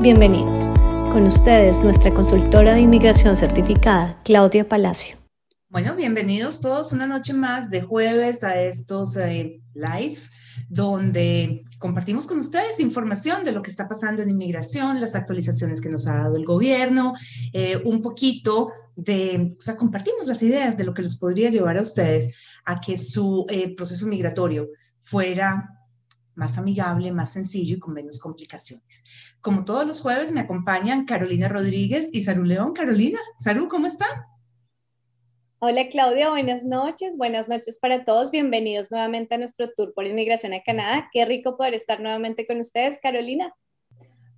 Bienvenidos. Con ustedes, nuestra consultora de inmigración certificada, Claudia Palacio. Bueno, bienvenidos todos una noche más de jueves a estos eh, lives donde compartimos con ustedes información de lo que está pasando en inmigración, las actualizaciones que nos ha dado el gobierno, eh, un poquito de, o sea, compartimos las ideas de lo que les podría llevar a ustedes a que su eh, proceso migratorio fuera más amigable, más sencillo y con menos complicaciones. Como todos los jueves me acompañan Carolina Rodríguez y Saru León. Carolina, Saru, ¿cómo están? Hola Claudia, buenas noches, buenas noches para todos, bienvenidos nuevamente a nuestro tour por inmigración a Canadá. Qué rico poder estar nuevamente con ustedes, Carolina.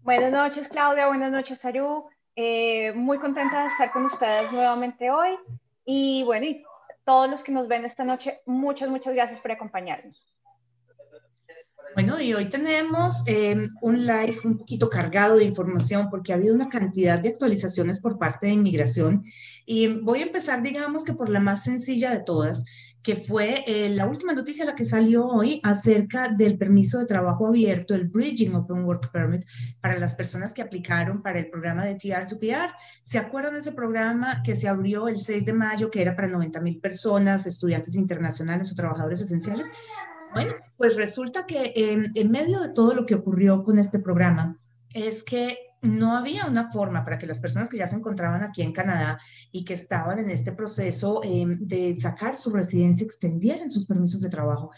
Buenas noches Claudia, buenas noches Saru, eh, muy contenta de estar con ustedes nuevamente hoy y bueno, y todos los que nos ven esta noche, muchas, muchas gracias por acompañarnos. Bueno, y hoy tenemos eh, un live un poquito cargado de información porque ha habido una cantidad de actualizaciones por parte de inmigración y voy a empezar, digamos que por la más sencilla de todas, que fue eh, la última noticia la que salió hoy acerca del permiso de trabajo abierto, el Bridging Open Work Permit, para las personas que aplicaron para el programa de TR2PR. ¿Se acuerdan de ese programa que se abrió el 6 de mayo, que era para 90 mil personas, estudiantes internacionales o trabajadores esenciales? Bueno, pues resulta que en medio de todo lo que ocurrió con este programa es que no había una forma para que las personas que ya se encontraban aquí en Canadá y que estaban en este proceso em, de sacar su residencia extendieran sus permisos de trabajo.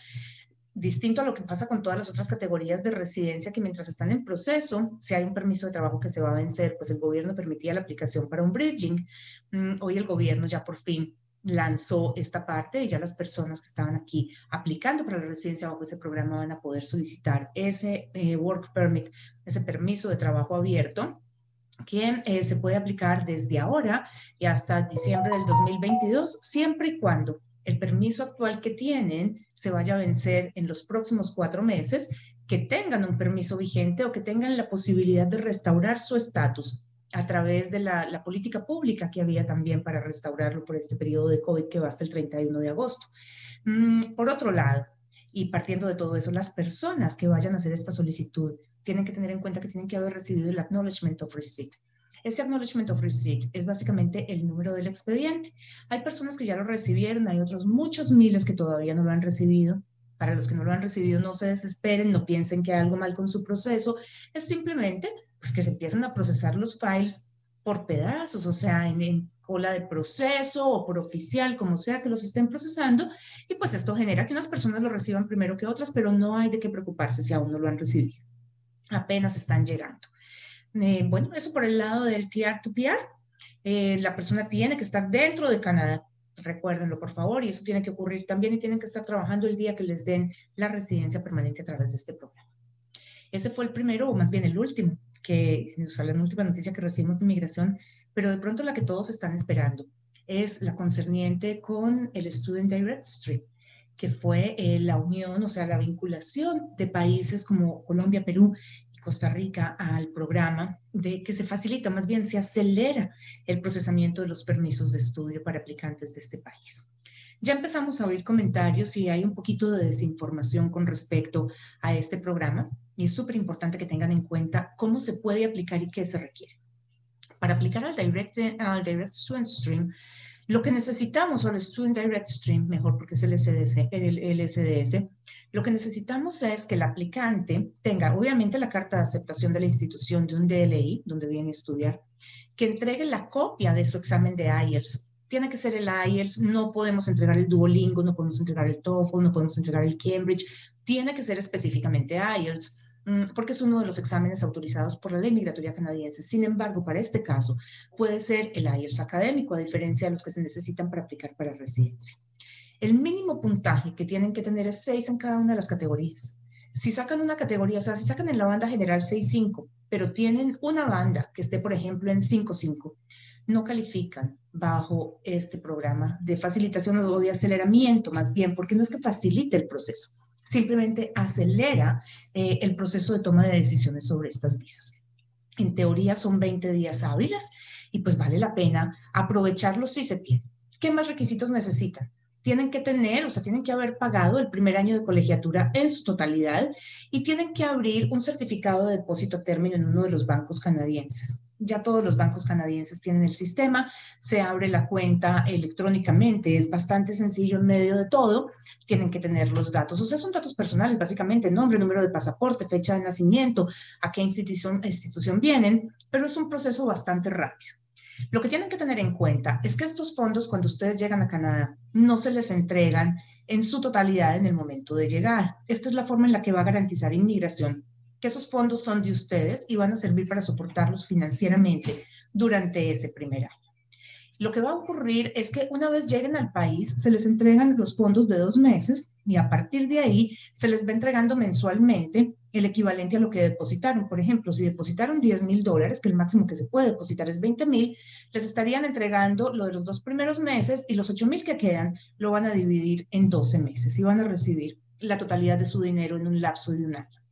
Distinto a lo que pasa con todas las otras categorías de residencia que mientras están en proceso, si hay un permiso de trabajo que se va a vencer, pues el gobierno permitía la aplicación para un bridging. Mm, hoy el gobierno ya por fin lanzó esta parte y ya las personas que estaban aquí aplicando para la residencia bajo ese programa van a poder solicitar ese eh, work permit, ese permiso de trabajo abierto que eh, se puede aplicar desde ahora y hasta diciembre del 2022, siempre y cuando el permiso actual que tienen se vaya a vencer en los próximos cuatro meses, que tengan un permiso vigente o que tengan la posibilidad de restaurar su estatus a través de la, política pública que había también para restaurarlo por este periodo de COVID que va hasta el 31 de agosto. Mm, por otro lado, y partiendo de todo eso, las personas que vayan a hacer esta solicitud tienen que tener en cuenta que tienen que haber recibido el Acknowledgement of Receipt. Ese Acknowledgement of Receipt es básicamente el número del expediente. Hay personas que ya lo recibieron, hay otros muchos miles que todavía no lo han recibido. Para los que no lo han recibido, no se desesperen, no piensen que hay algo mal con su proceso. Es simplemente pues que se empiezan a procesar los files por pedazos, o sea, en, cola de proceso o por oficial, como sea que los estén procesando, y pues esto genera que unas personas lo reciban primero que otras, pero no hay de qué preocuparse si aún no lo han recibido. Apenas están llegando. Eh, bueno, eso por el lado del TR2PR. Eh, la persona tiene que estar dentro de Canadá, recuérdenlo por favor, y eso tiene que ocurrir también y tienen que estar trabajando el día que les den la residencia permanente a través de este programa. Ese fue el primero, o más bien el último que, o sea, la última noticia que recibimos de inmigración, pero de pronto la que todos están esperando es la concerniente con el Student Direct Stream, que fue eh, la unión, o sea, la vinculación de países como Colombia, Perú y Costa Rica al programa de que se facilita, más bien se acelera el procesamiento de los permisos de estudio para aplicantes de este país. Ya empezamos a oír comentarios y hay un poquito de desinformación con respecto a este programa y es súper importante que tengan en cuenta cómo se puede aplicar y qué se requiere. Para aplicar al Direct, al direct Student Stream, lo que necesitamos, o el Student Direct Stream, mejor porque es el SDS, el, SDS, lo que necesitamos es que el aplicante tenga, obviamente, la carta de aceptación de la institución de un DLI, donde viene a estudiar, que entregue la copia de su examen de IELTS. Tiene que ser el IELTS, no podemos entregar el Duolingo, no podemos entregar el TOEFL, no podemos entregar el Cambridge, tiene que ser específicamente IELTS porque es uno de los exámenes autorizados por la ley migratoria canadiense. Sin embargo, para este caso, puede ser el IELTS académico, a diferencia de los que se necesitan para aplicar para residencia. El mínimo puntaje que tienen que tener es 6 en cada una de las categorías. Si sacan una categoría, o sea, si sacan en la banda general 6.5, pero tienen una banda que esté, por ejemplo, en 5.5, no califican bajo este programa de facilitación o de aceleramiento, más bien, porque no es que facilite el proceso, simplemente acelera eh, el proceso de toma de decisiones sobre estas visas. En teoría son 20 días hábiles y pues vale la pena aprovecharlos si se tiene. ¿Qué más requisitos necesitan? tienen que tener, o sea, tienen que haber pagado el primer año de colegiatura en su totalidad y tienen que abrir un certificado de depósito a término en uno de los bancos canadienses. Ya todos los bancos canadienses tienen el sistema, se abre la cuenta electrónicamente, es bastante sencillo en medio de todo, tienen que tener los datos, o sea, son datos personales, básicamente nombre, número de pasaporte, fecha de nacimiento, a qué institución, institución vienen, pero es un proceso bastante rápido. Lo que tienen que tener en cuenta es que estos fondos, cuando ustedes llegan a Canadá, no se les entregan en su totalidad en el momento de llegar. Esta es la forma en la que va a garantizar inmigración, que esos fondos son de ustedes y van a servir para soportarlos financieramente durante ese primer año. Lo que va a ocurrir es que una vez lleguen al país, se les entregan los fondos de dos meses y a partir de ahí se les va entregando mensualmente el equivalente a lo que depositaron. Por ejemplo, si depositaron 10 mil dólares, que el máximo que se puede depositar es 20 mil, les estarían entregando lo de los dos primeros meses y los 8 mil que quedan lo van a dividir en 12 meses y van a recibir la totalidad de su dinero en un lapso de un año.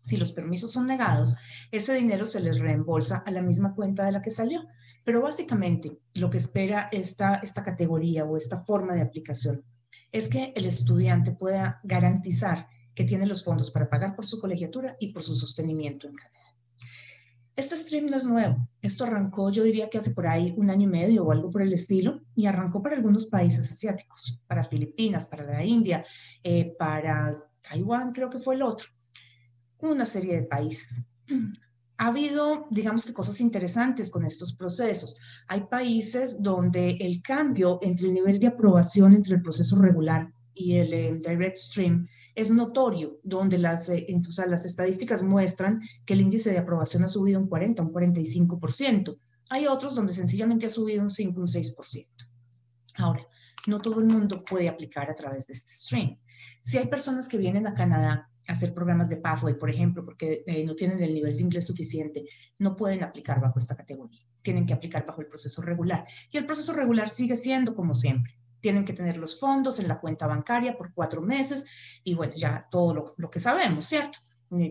Si los permisos son negados, ese dinero se les reembolsa a la misma cuenta de la que salió. Pero básicamente lo que espera esta, esta categoría o esta forma de aplicación es que el estudiante pueda garantizar que tiene los fondos para pagar por su colegiatura y por su sostenimiento en Canadá. Este stream no es nuevo. Esto arrancó, yo diría que hace por ahí un año y medio o algo por el estilo, y arrancó para algunos países asiáticos, para Filipinas, para la India, eh, para Taiwán, creo que fue el otro, una serie de países. Ha habido, digamos que, cosas interesantes con estos procesos. Hay países donde el cambio entre el nivel de aprobación entre el proceso regular y el eh, direct stream es notorio, donde las, eh, las estadísticas muestran que el índice de aprobación ha subido un 40, un 45%. Hay otros donde sencillamente ha subido un 5, un 6%. Ahora, no todo el mundo puede aplicar a través de este stream. Si hay personas que vienen a Canadá hacer programas de Pathway, por ejemplo, porque eh, no tienen el nivel de inglés suficiente, no pueden aplicar bajo esta categoría. Tienen que aplicar bajo el proceso regular. Y el proceso regular sigue siendo como siempre tienen que tener los fondos en la cuenta bancaria por cuatro meses y bueno, ya todo lo, que sabemos, ¿cierto?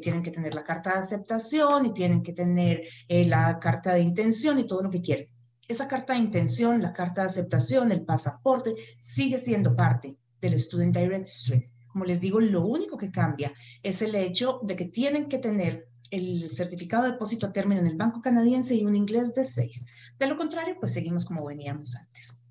tienen que tener la carta de aceptación y tienen que tener eh, la carta de intención y todo lo que quieren. Esa carta de intención, la carta de aceptación, el pasaporte, sigue siendo parte del Student Direct Stream. Como les digo, lo único que cambia es el hecho de que tienen que tener el certificado de depósito a término en el Banco Canadiense y un inglés de 6. De lo contrario, pues seguimos como veníamos antes.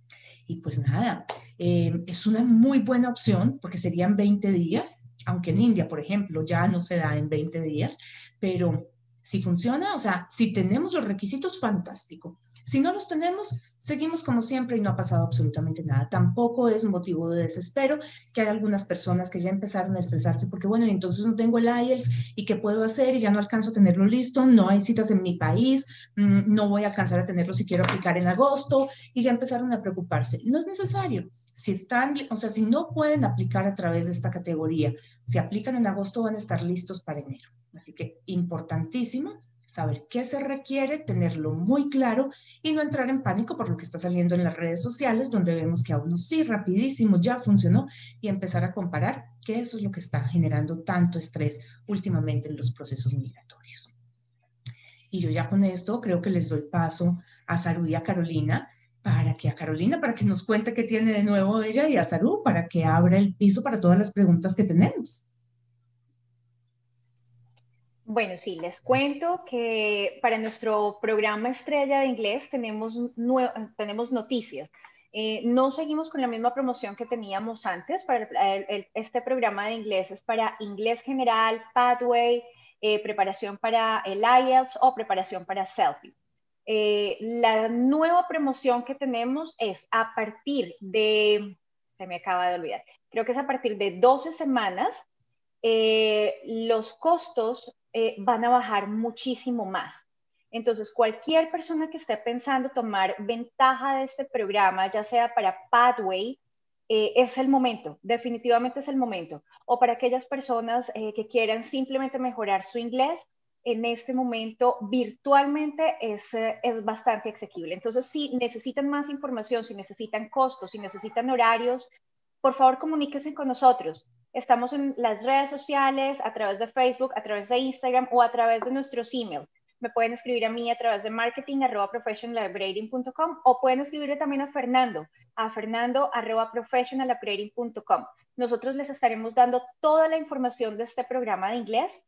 Y pues nada, eh, es una muy buena opción porque serían 20 días, aunque en India, por ejemplo, ya no se da en 20 días, pero si funciona, o sea, si tenemos los requisitos, fantástico. Si no los tenemos, seguimos como siempre y no ha pasado absolutamente nada. Tampoco es motivo de desespero que hay algunas personas que ya empezaron a estresarse porque, bueno, entonces no tengo el IELTS y qué puedo hacer y ya no alcanzo a tenerlo listo, no hay citas en mi país, mm, no voy a alcanzar a tenerlo si quiero aplicar en agosto y ya empezaron a preocuparse. No es necesario. Si están, o sea, si no pueden aplicar a través de esta categoría, si aplican en agosto van a estar listos para enero. Así que importantísimo saber qué se requiere, tenerlo muy claro y no entrar en pánico por lo que está saliendo en las redes sociales, donde vemos que a uno sí, rapidísimo, ya funcionó y empezar a comparar que eso es lo que está generando tanto estrés últimamente en los procesos migratorios. Y yo ya con esto creo que les doy paso a Saru y a Carolina para que a Carolina, para que nos cuente qué tiene de nuevo ella y a Saru para que abra el piso para todas las preguntas que tenemos. Bueno, sí, les cuento que para nuestro programa estrella de inglés tenemos, tenemos noticias. Eh, no seguimos con la misma promoción que teníamos antes. Para este programa de inglés es para inglés general, pathway, eh, preparación para el IELTS o preparación para selfie. Eh, la nueva promoción que tenemos es a partir de, se me acaba de olvidar, creo que es a partir de 12 semanas, los costos eh, van a bajar muchísimo más. Entonces, cualquier persona que esté pensando tomar ventaja de este programa, ya sea para Pathway, eh, es el momento, definitivamente es el momento. O para aquellas personas eh, que quieran simplemente mejorar su inglés, en este momento virtualmente es, es bastante asequible. Entonces, si necesitan más información, si necesitan costos, si necesitan horarios, por favor comuníquense con nosotros. Estamos en las redes sociales, a través de Facebook, a través de Instagram o a través de nuestros emails. me pueden escribir a mí a través de marketing o pueden escribirle también a Fernando, a fernando Nosotros les estaremos dando toda la información de este programa de inglés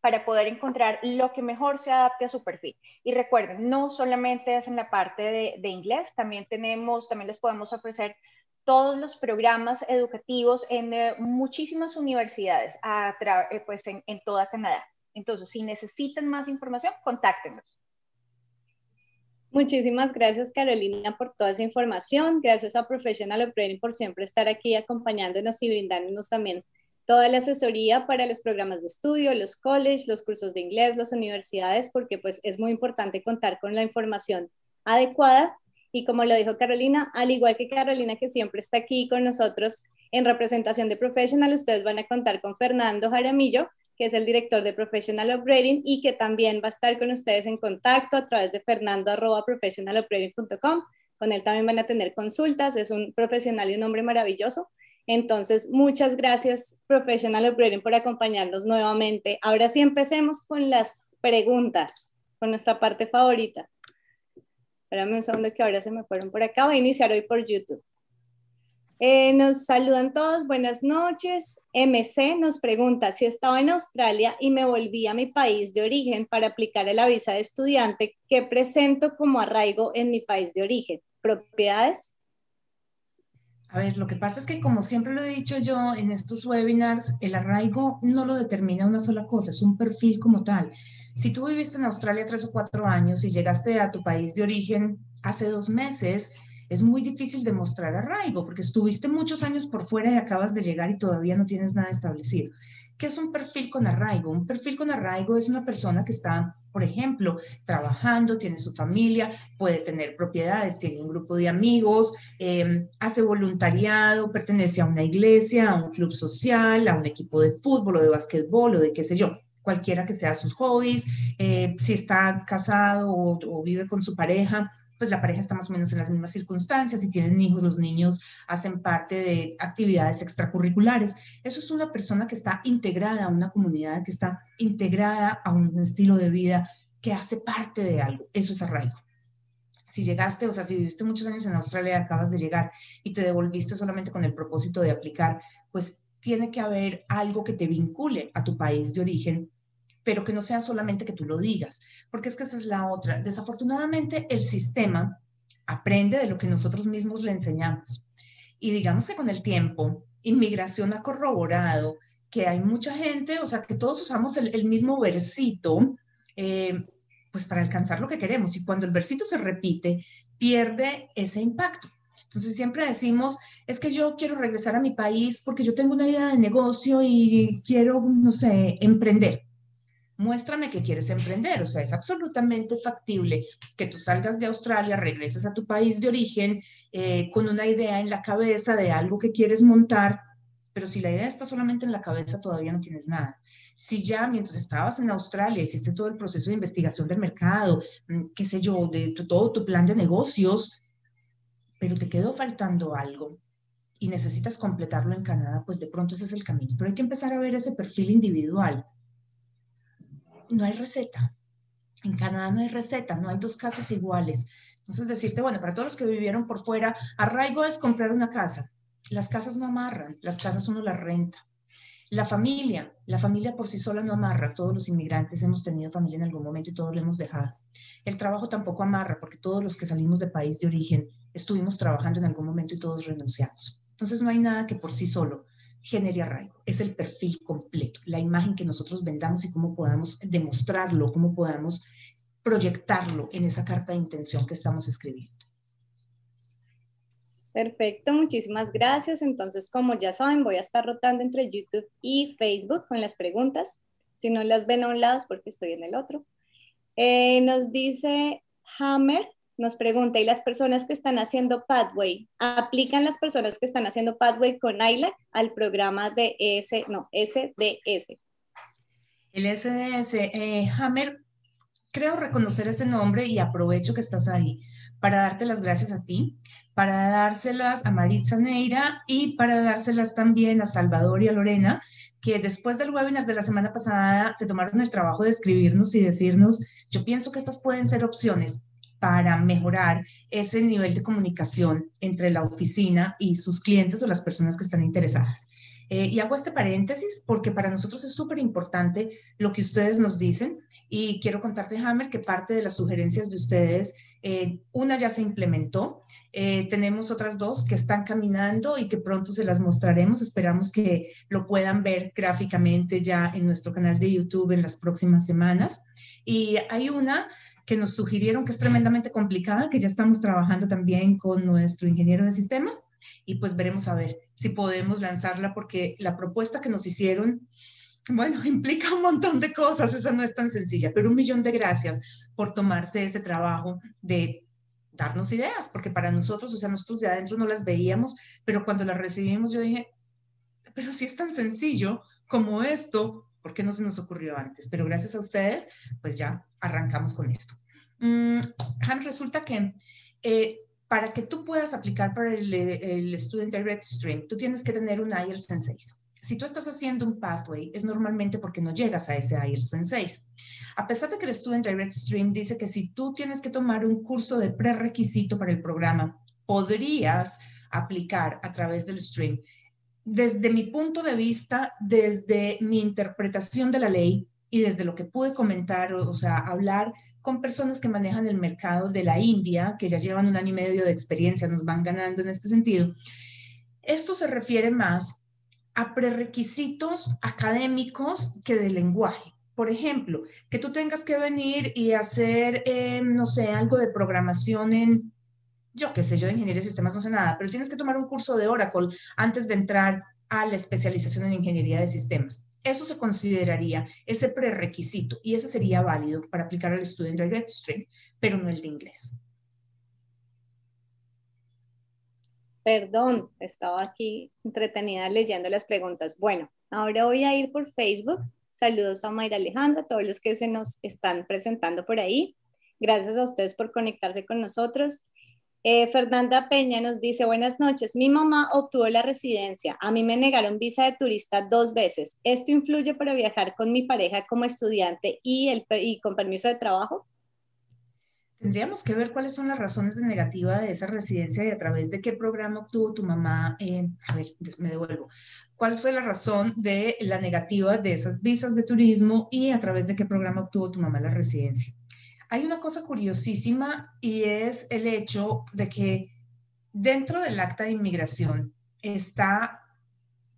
para poder encontrar lo que mejor se adapte a su perfil. Y recuerden, no solamente es en la parte de, inglés, también tenemos, también les podemos ofrecer todos los programas educativos en eh, muchísimas universidades a eh, pues en, en toda Canadá. Entonces, si necesitan más información, contáctenos. Muchísimas gracias Carolina por toda esa información. Gracias a Professional Operating por siempre estar aquí acompañándonos y brindándonos también toda la asesoría para los programas de estudio, los colleges, los cursos de inglés, las universidades, porque pues es muy importante contar con la información adecuada. Y como lo dijo Carolina, al igual que Carolina que siempre está aquí con nosotros en representación de Professional, ustedes van a contar con Fernando Jaramillo, que es el director de Professional Operating y que también va a estar con ustedes en contacto a través de fernando.professionaloperating.com. Con él también van a tener consultas, es un profesional y un hombre maravilloso. Entonces, muchas gracias Professional Operating por acompañarnos nuevamente. Ahora sí empecemos con las preguntas, con nuestra parte favorita. Espérame un segundo que ahora se me fueron por acá. Voy a iniciar hoy por YouTube. Eh, nos saludan todos, buenas noches. MC nos pregunta si estaba en Australia y me volví a mi país de origen para aplicar a la visa de estudiante, ¿qué presento como arraigo en mi país de origen? ¿Propiedades? A ver, lo que pasa es que como siempre lo he dicho yo en estos webinars, el arraigo no lo determina una sola cosa, es un perfil como tal. Si tú viviste en Australia tres o cuatro años y llegaste a tu país de origen hace dos meses, es muy difícil demostrar arraigo porque estuviste muchos años por fuera y acabas de llegar y todavía no tienes nada establecido. ¿Qué es un perfil con arraigo? Un perfil con arraigo es una persona que está, por ejemplo, trabajando, tiene su familia, puede tener propiedades, tiene un grupo de amigos, em, hace voluntariado, pertenece a una iglesia, a un club social, a un equipo de fútbol o de básquetbol o de qué sé yo cualquiera que sea sus hobbies, eh, si está casado o vive con su pareja, pues la pareja está más o menos en las mismas circunstancias, si tienen hijos, los niños hacen parte de actividades extracurriculares. Eso es una persona que está integrada a una comunidad, que está integrada a un estilo de vida, que hace parte de algo. Eso es arraigo. Si llegaste, o sea, si viviste muchos años en Australia, acabas de llegar y te devolviste solamente con el propósito de aplicar, pues tiene que haber algo que te vincule a tu país de origen pero que no sea solamente que tú lo digas, porque es que esa es la otra. Desafortunadamente, el sistema aprende de lo que nosotros mismos le enseñamos. Y digamos que con el tiempo, inmigración ha corroborado que hay mucha gente, o sea, que todos usamos el, mismo versito, eh, pues para alcanzar lo que queremos. Y cuando el versito se repite, pierde ese impacto. Entonces siempre decimos, es que yo quiero regresar a mi país porque yo tengo una idea de negocio y quiero, no sé, emprender muéstrame que quieres emprender. O sea, es absolutamente factible que tú salgas de Australia, regreses a tu país de origen eh, con una idea en la cabeza de algo que quieres montar, pero si la idea está solamente en la cabeza, todavía no tienes nada. Si ya mientras estabas en Australia hiciste todo el proceso de investigación del mercado, mm, qué sé yo, de todo tu plan de negocios, pero te quedó faltando algo y necesitas completarlo en Canadá, pues de pronto ese es el camino. Pero hay que empezar a ver ese perfil individual no hay receta. En Canadá no hay receta, no hay dos casos iguales. Entonces decirte, bueno, para todos los que vivieron por fuera, arraigo es comprar una casa. Las casas no amarran, las casas uno las renta. La familia, la familia por sí sola no amarra. Todos los inmigrantes hemos tenido familia en algún momento y todos lo hemos dejado. El trabajo tampoco amarra porque todos los que salimos de país de origen estuvimos trabajando en algún momento y todos renunciamos. Entonces no hay nada que por sí solo genere arraigo. Es el perfil completo, la imagen que nosotros vendamos y cómo podamos demostrarlo, cómo podamos proyectarlo en esa carta de intención que estamos escribiendo. Perfecto, muchísimas gracias. Entonces, como ya saben, voy a estar rotando entre YouTube y Facebook con las preguntas. Si no las ven a un lado es porque estoy en el otro. Eh, nos dice Hammer, nos pregunta, ¿y las personas que están haciendo Pathway, aplican las personas que están haciendo Pathway con ILAC al programa de ES, no, SDS? El SDS, eh, Hammer, creo reconocer ese nombre y aprovecho que estás ahí para darte las gracias a ti, para dárselas a Maritza Neira y para dárselas también a Salvador y a Lorena, que después del webinar de la semana pasada se tomaron el trabajo de escribirnos y decirnos, yo pienso que estas pueden ser opciones para mejorar ese nivel de comunicación entre la oficina y sus clientes o las personas que están interesadas. Eh, y hago este paréntesis porque para nosotros es súper importante lo que ustedes nos dicen y quiero contarte, Hammer, que parte de las sugerencias de ustedes, eh, una ya se implementó, eh, tenemos otras dos que están caminando y que pronto se las mostraremos. Esperamos que lo puedan ver gráficamente ya en nuestro canal de YouTube en las próximas semanas. Y hay una que nos sugirieron que es tremendamente complicada, que ya estamos trabajando también con nuestro ingeniero de sistemas y pues veremos a ver si podemos lanzarla porque la propuesta que nos hicieron, bueno, implica un montón de cosas, esa no es tan sencilla, pero un millón de gracias por tomarse ese trabajo de darnos ideas, porque para nosotros, o sea, nosotros de adentro no las veíamos, pero cuando las recibimos yo dije, pero si es tan sencillo como esto, ¿Por qué no se nos ocurrió antes? Pero gracias a ustedes, pues ya arrancamos con esto. Mm, Han, resulta que eh, para que tú puedas aplicar para el, el, Student Direct Stream, tú tienes que tener un IELTS en 6. Si tú estás haciendo un pathway, es normalmente porque no llegas a ese IELTS en 6. A pesar de que el Student Direct Stream dice que si tú tienes que tomar un curso de prerequisito para el programa, podrías aplicar a través del stream desde mi punto de vista, desde mi interpretación de la ley y desde lo que pude comentar, o, sea, hablar con personas que manejan el mercado de la India, que ya llevan un año y medio de experiencia, nos van ganando en este sentido, esto se refiere más a prerequisitos académicos que de lenguaje. Por ejemplo, que tú tengas que venir y hacer, eh, no sé, algo de programación en yo qué sé, yo de ingeniería de sistemas no sé nada, pero tienes que tomar un curso de Oracle antes de entrar a la especialización en ingeniería de sistemas. Eso se consideraría ese prerequisito y ese sería válido para aplicar al Student Direct Stream, pero no el de inglés. Perdón, estaba aquí entretenida leyendo las preguntas. Bueno, ahora voy a ir por Facebook. Saludos a Mayra Alejandra, a todos los que se nos están presentando por ahí. Gracias a ustedes por conectarse con nosotros. Eh, Fernanda Peña nos dice, buenas noches, mi mamá obtuvo la residencia, a mí me negaron visa de turista dos veces. ¿Esto influye para viajar con mi pareja como estudiante y, el, con permiso de trabajo? Tendríamos que ver cuáles son las razones de negativa de esa residencia y a través de qué programa obtuvo tu mamá. Eh, a ver, me devuelvo. ¿Cuál fue la razón de la negativa de esas visas de turismo y a través de qué programa obtuvo tu mamá la residencia? Hay una cosa curiosísima y es el hecho de que dentro del acta de inmigración está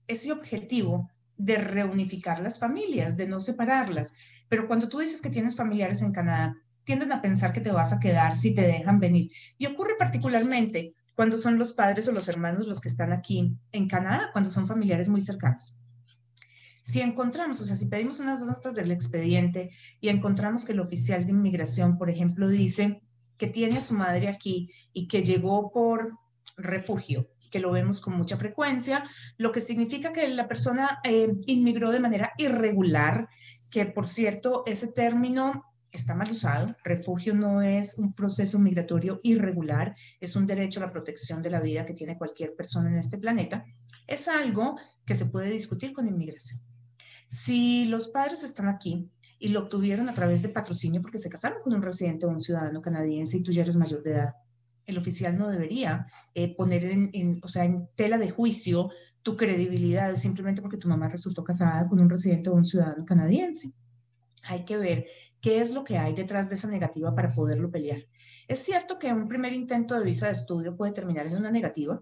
ese objetivo de reunificar las familias, de no separarlas. Pero cuando tú dices que tienes familiares en Canadá, tienden a pensar que te vas a quedar si te dejan venir. Y ocurre particularmente cuando son los padres o los hermanos los que están aquí en Canadá, cuando son familiares muy cercanos. Si encontramos, o sea, si pedimos unas notas del expediente y encontramos que el oficial de inmigración, por ejemplo, dice que tiene a su madre aquí y que llegó por refugio, que lo vemos con mucha frecuencia, lo que significa que la persona eh, inmigró de manera irregular, que por cierto, ese término está mal usado. Refugio no es un proceso migratorio irregular, es un derecho a la protección de la vida que tiene cualquier persona en este planeta. Es algo que se puede discutir con inmigración. Si los padres están aquí y lo obtuvieron a través de patrocinio porque se casaron con un residente o un ciudadano canadiense y tú ya eres mayor de edad, el oficial no debería eh, poner en, o sea, en tela de juicio tu credibilidad simplemente porque tu mamá resultó casada con un residente o un ciudadano canadiense. Hay que ver qué es lo que hay detrás de esa negativa para poderlo pelear. Es cierto que un primer intento de visa de estudio puede terminar en una negativa,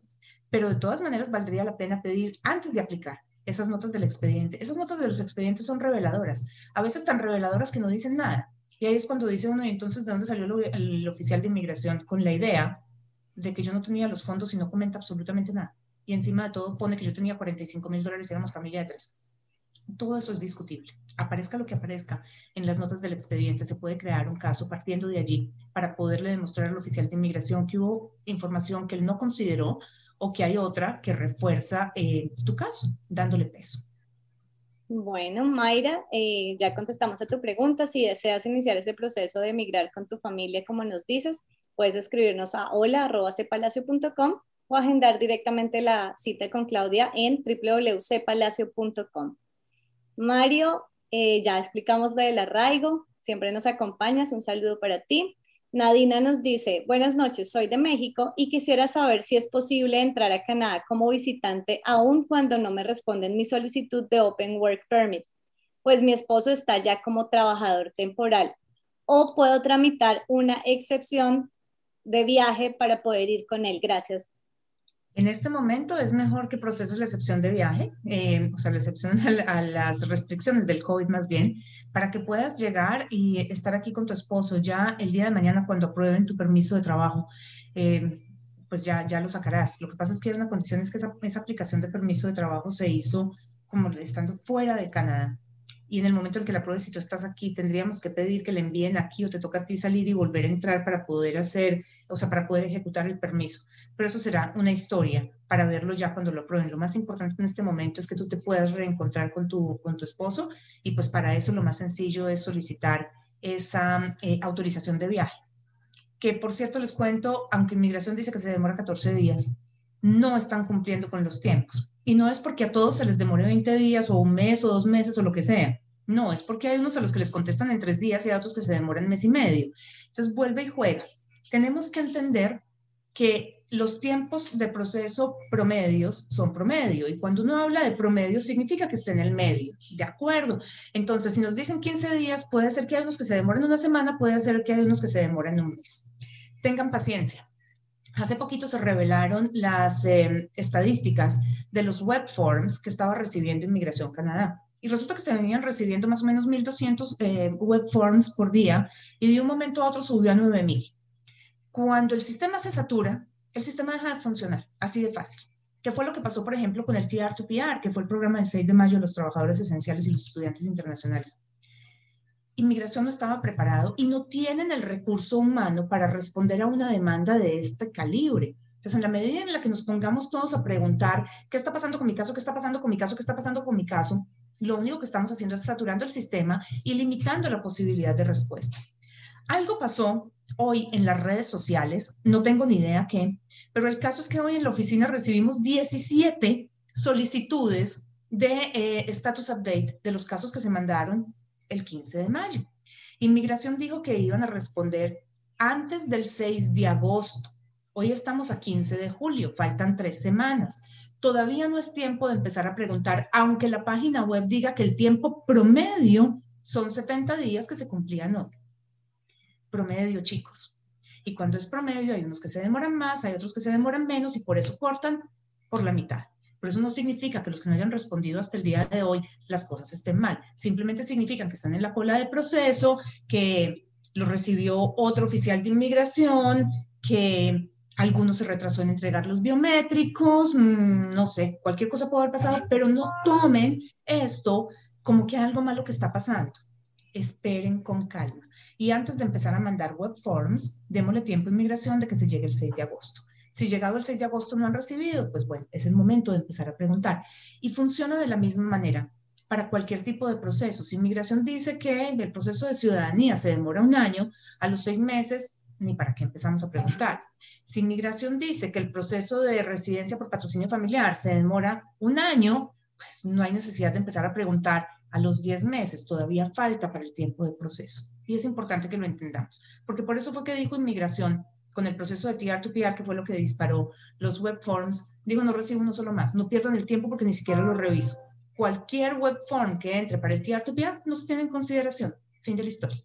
pero de todas maneras valdría la pena pedir antes de aplicar esas notas del expediente. Esas notas de los expedientes son reveladoras, a veces tan reveladoras que no dicen nada. Y ahí es cuando dice uno, entonces, ¿de dónde salió el, oficial de inmigración? Con la idea de que yo no tenía los fondos y no comenta absolutamente nada. Y encima de todo pone que yo tenía 45 mil dólares y éramos familia de tres. Todo eso es discutible. Aparezca lo que aparezca en las notas del expediente, se puede crear un caso partiendo de allí para poderle demostrar al oficial de inmigración que hubo información que él no consideró o que hay otra que refuerza eh, tu caso, dándole peso. Bueno, Mayra, eh, ya contestamos a tu pregunta. Si deseas iniciar ese proceso de emigrar con tu familia, como nos dices, puedes escribirnos a hola.cpalacio.com o agendar directamente la cita con Claudia en www.cpalacio.com. Mario, eh, ya explicamos lo del arraigo, siempre nos acompañas, un saludo para ti. Nadina nos dice, buenas noches, soy de México y quisiera saber si es posible entrar a Canadá como visitante aun cuando no me responden mi solicitud de Open Work Permit, pues mi esposo está ya como trabajador temporal. O puedo tramitar una excepción de viaje para poder ir con él. Gracias. En este momento es mejor que proceses la excepción de viaje, eh, o sea, la excepción a, las restricciones del COVID más bien, para que puedas llegar y estar aquí con tu esposo ya el día de mañana cuando aprueben tu permiso de trabajo. Eh, pues ya, ya lo sacarás. Lo que pasa es que hay una condición es que esa aplicación de permiso de trabajo se hizo como estando fuera de Canadá y en el momento en que la prueba, si tú estás aquí, tendríamos que pedir que le envíen aquí o te toca a ti salir y volver a entrar para poder hacer, o sea, para poder ejecutar el permiso. Pero eso será una historia para verlo ya cuando lo aprueben. Lo más importante en este momento es que tú te puedas reencontrar con tu, con tu esposo y pues para eso lo más sencillo es solicitar esa eh, autorización de viaje. Que por cierto les cuento, aunque inmigración dice que se demora 14 días, no están cumpliendo con los tiempos. Y no es porque a todos se les demore 20 días o un mes o dos meses o lo que sea. No, es porque hay unos a los que les contestan en tres días y a otros que se demoran mes y medio. Entonces vuelve y juega. Tenemos que entender que los tiempos de proceso promedios son promedio y cuando uno habla de promedio significa que está en el medio, ¿de acuerdo? Entonces, si nos dicen 15 días, puede ser que hay unos que se demoren una semana, puede ser que hay unos que se demoren un mes. Tengan paciencia. Hace poquito se revelaron las eh, estadísticas de los web forms que estaba recibiendo Inmigración Canadá. Y resulta que se venían recibiendo más o menos 1.200 eh, web forms por día y de un momento a otro subió a 9.000. Cuando el sistema se satura, el sistema deja de funcionar, así de fácil. ¿Qué fue lo que pasó, por ejemplo, con el TR2PR, que fue el programa del 6 de mayo de los trabajadores esenciales y los estudiantes internacionales? Inmigración no estaba preparado y no tienen el recurso humano para responder a una demanda de este calibre. Entonces, en la medida en la que nos pongamos todos a preguntar qué está pasando con mi caso, qué está pasando con mi caso, qué está pasando con mi caso, lo único que estamos haciendo es saturando el sistema y limitando la posibilidad de respuesta. Algo pasó hoy en las redes sociales, no tengo ni idea qué, pero el caso es que hoy en la oficina recibimos 17 solicitudes de eh, status update de los casos que se mandaron el 15 de mayo. Inmigración dijo que iban a responder antes del 6 de agosto. Hoy estamos a 15 de julio, faltan tres semanas. Todavía no es tiempo de empezar a preguntar, aunque la página web diga que el tiempo promedio son 70 días que se cumplían hoy. Promedio, chicos. Y cuando es promedio, hay unos que se demoran más, hay otros que se demoran menos y por eso cortan por la mitad. Pero eso no significa que los que no hayan respondido hasta el día de hoy las cosas estén mal. Simplemente significan que están en la cola de proceso, que lo recibió otro oficial de inmigración, que algunos se retrasó en entregar los biométricos, mm, no sé, cualquier cosa puede haber pasado, pero no tomen esto como que hay algo malo que está pasando. Esperen con calma. Y antes de empezar a mandar web forms, démosle tiempo a inmigración de que se llegue el 6 de agosto. Si llegado el 6 de agosto no han recibido, pues bueno, es el momento de empezar a preguntar. Y funciona de la misma manera para cualquier tipo de proceso. Si inmigración dice que el proceso de ciudadanía se demora un año, a los seis meses, ni para qué empezamos a preguntar. Si inmigración dice que el proceso de residencia por patrocinio familiar se demora un año, pues no hay necesidad de empezar a preguntar a los 10 meses, todavía falta para el tiempo de proceso. Y es importante que lo entendamos, porque por eso fue que dijo inmigración, con el proceso de TR2PR, que fue lo que disparó los web forms, dijo, no recibo uno solo más, no pierdan el tiempo porque ni siquiera lo reviso. Cualquier web form que entre para el TR2PR no se tiene en consideración. Fin de la historia.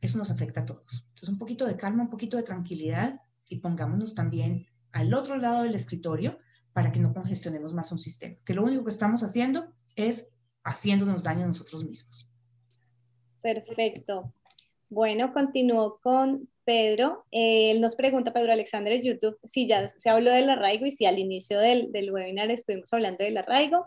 Eso nos afecta a todos. Entonces, un poquito de calma, un poquito de tranquilidad y pongámonos también al otro lado del escritorio para que no congestionemos más un sistema. Que lo único que estamos haciendo es haciéndonos daño a nosotros mismos. Perfecto. Bueno, continúo con Pedro. él nos pregunta, Pedro Alexander en YouTube, si ya se habló del arraigo y si al inicio del, del webinar estuvimos hablando del arraigo.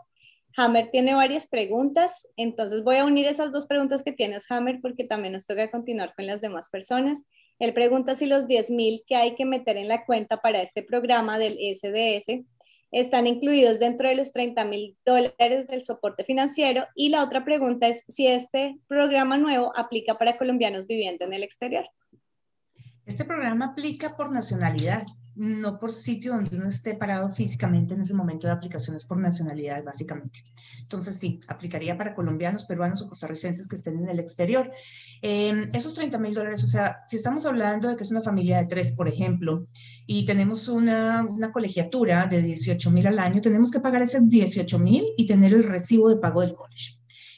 Hammer tiene varias preguntas, entonces voy a unir esas dos preguntas que tienes, Hammer, porque también nos toca continuar con las demás personas. Él pregunta si los 10 mil que hay que meter en la cuenta para este programa del SDS están incluidos dentro de los 30 mil dólares del soporte financiero. Y la otra pregunta es si este programa nuevo aplica para colombianos viviendo en el exterior. Este programa aplica por nacionalidad. no por sitio donde uno esté parado físicamente en ese momento de aplicaciones por nacionalidad, básicamente. Entonces, sí, aplicaría para colombianos, peruanos o costarricenses que estén en el exterior. Em, esos 30 mil dólares, o sea, si estamos hablando de que es una familia de tres, por ejemplo, y tenemos una, una colegiatura de 18 mil al año, tenemos que pagar ese 18 mil y tener el recibo de pago del college.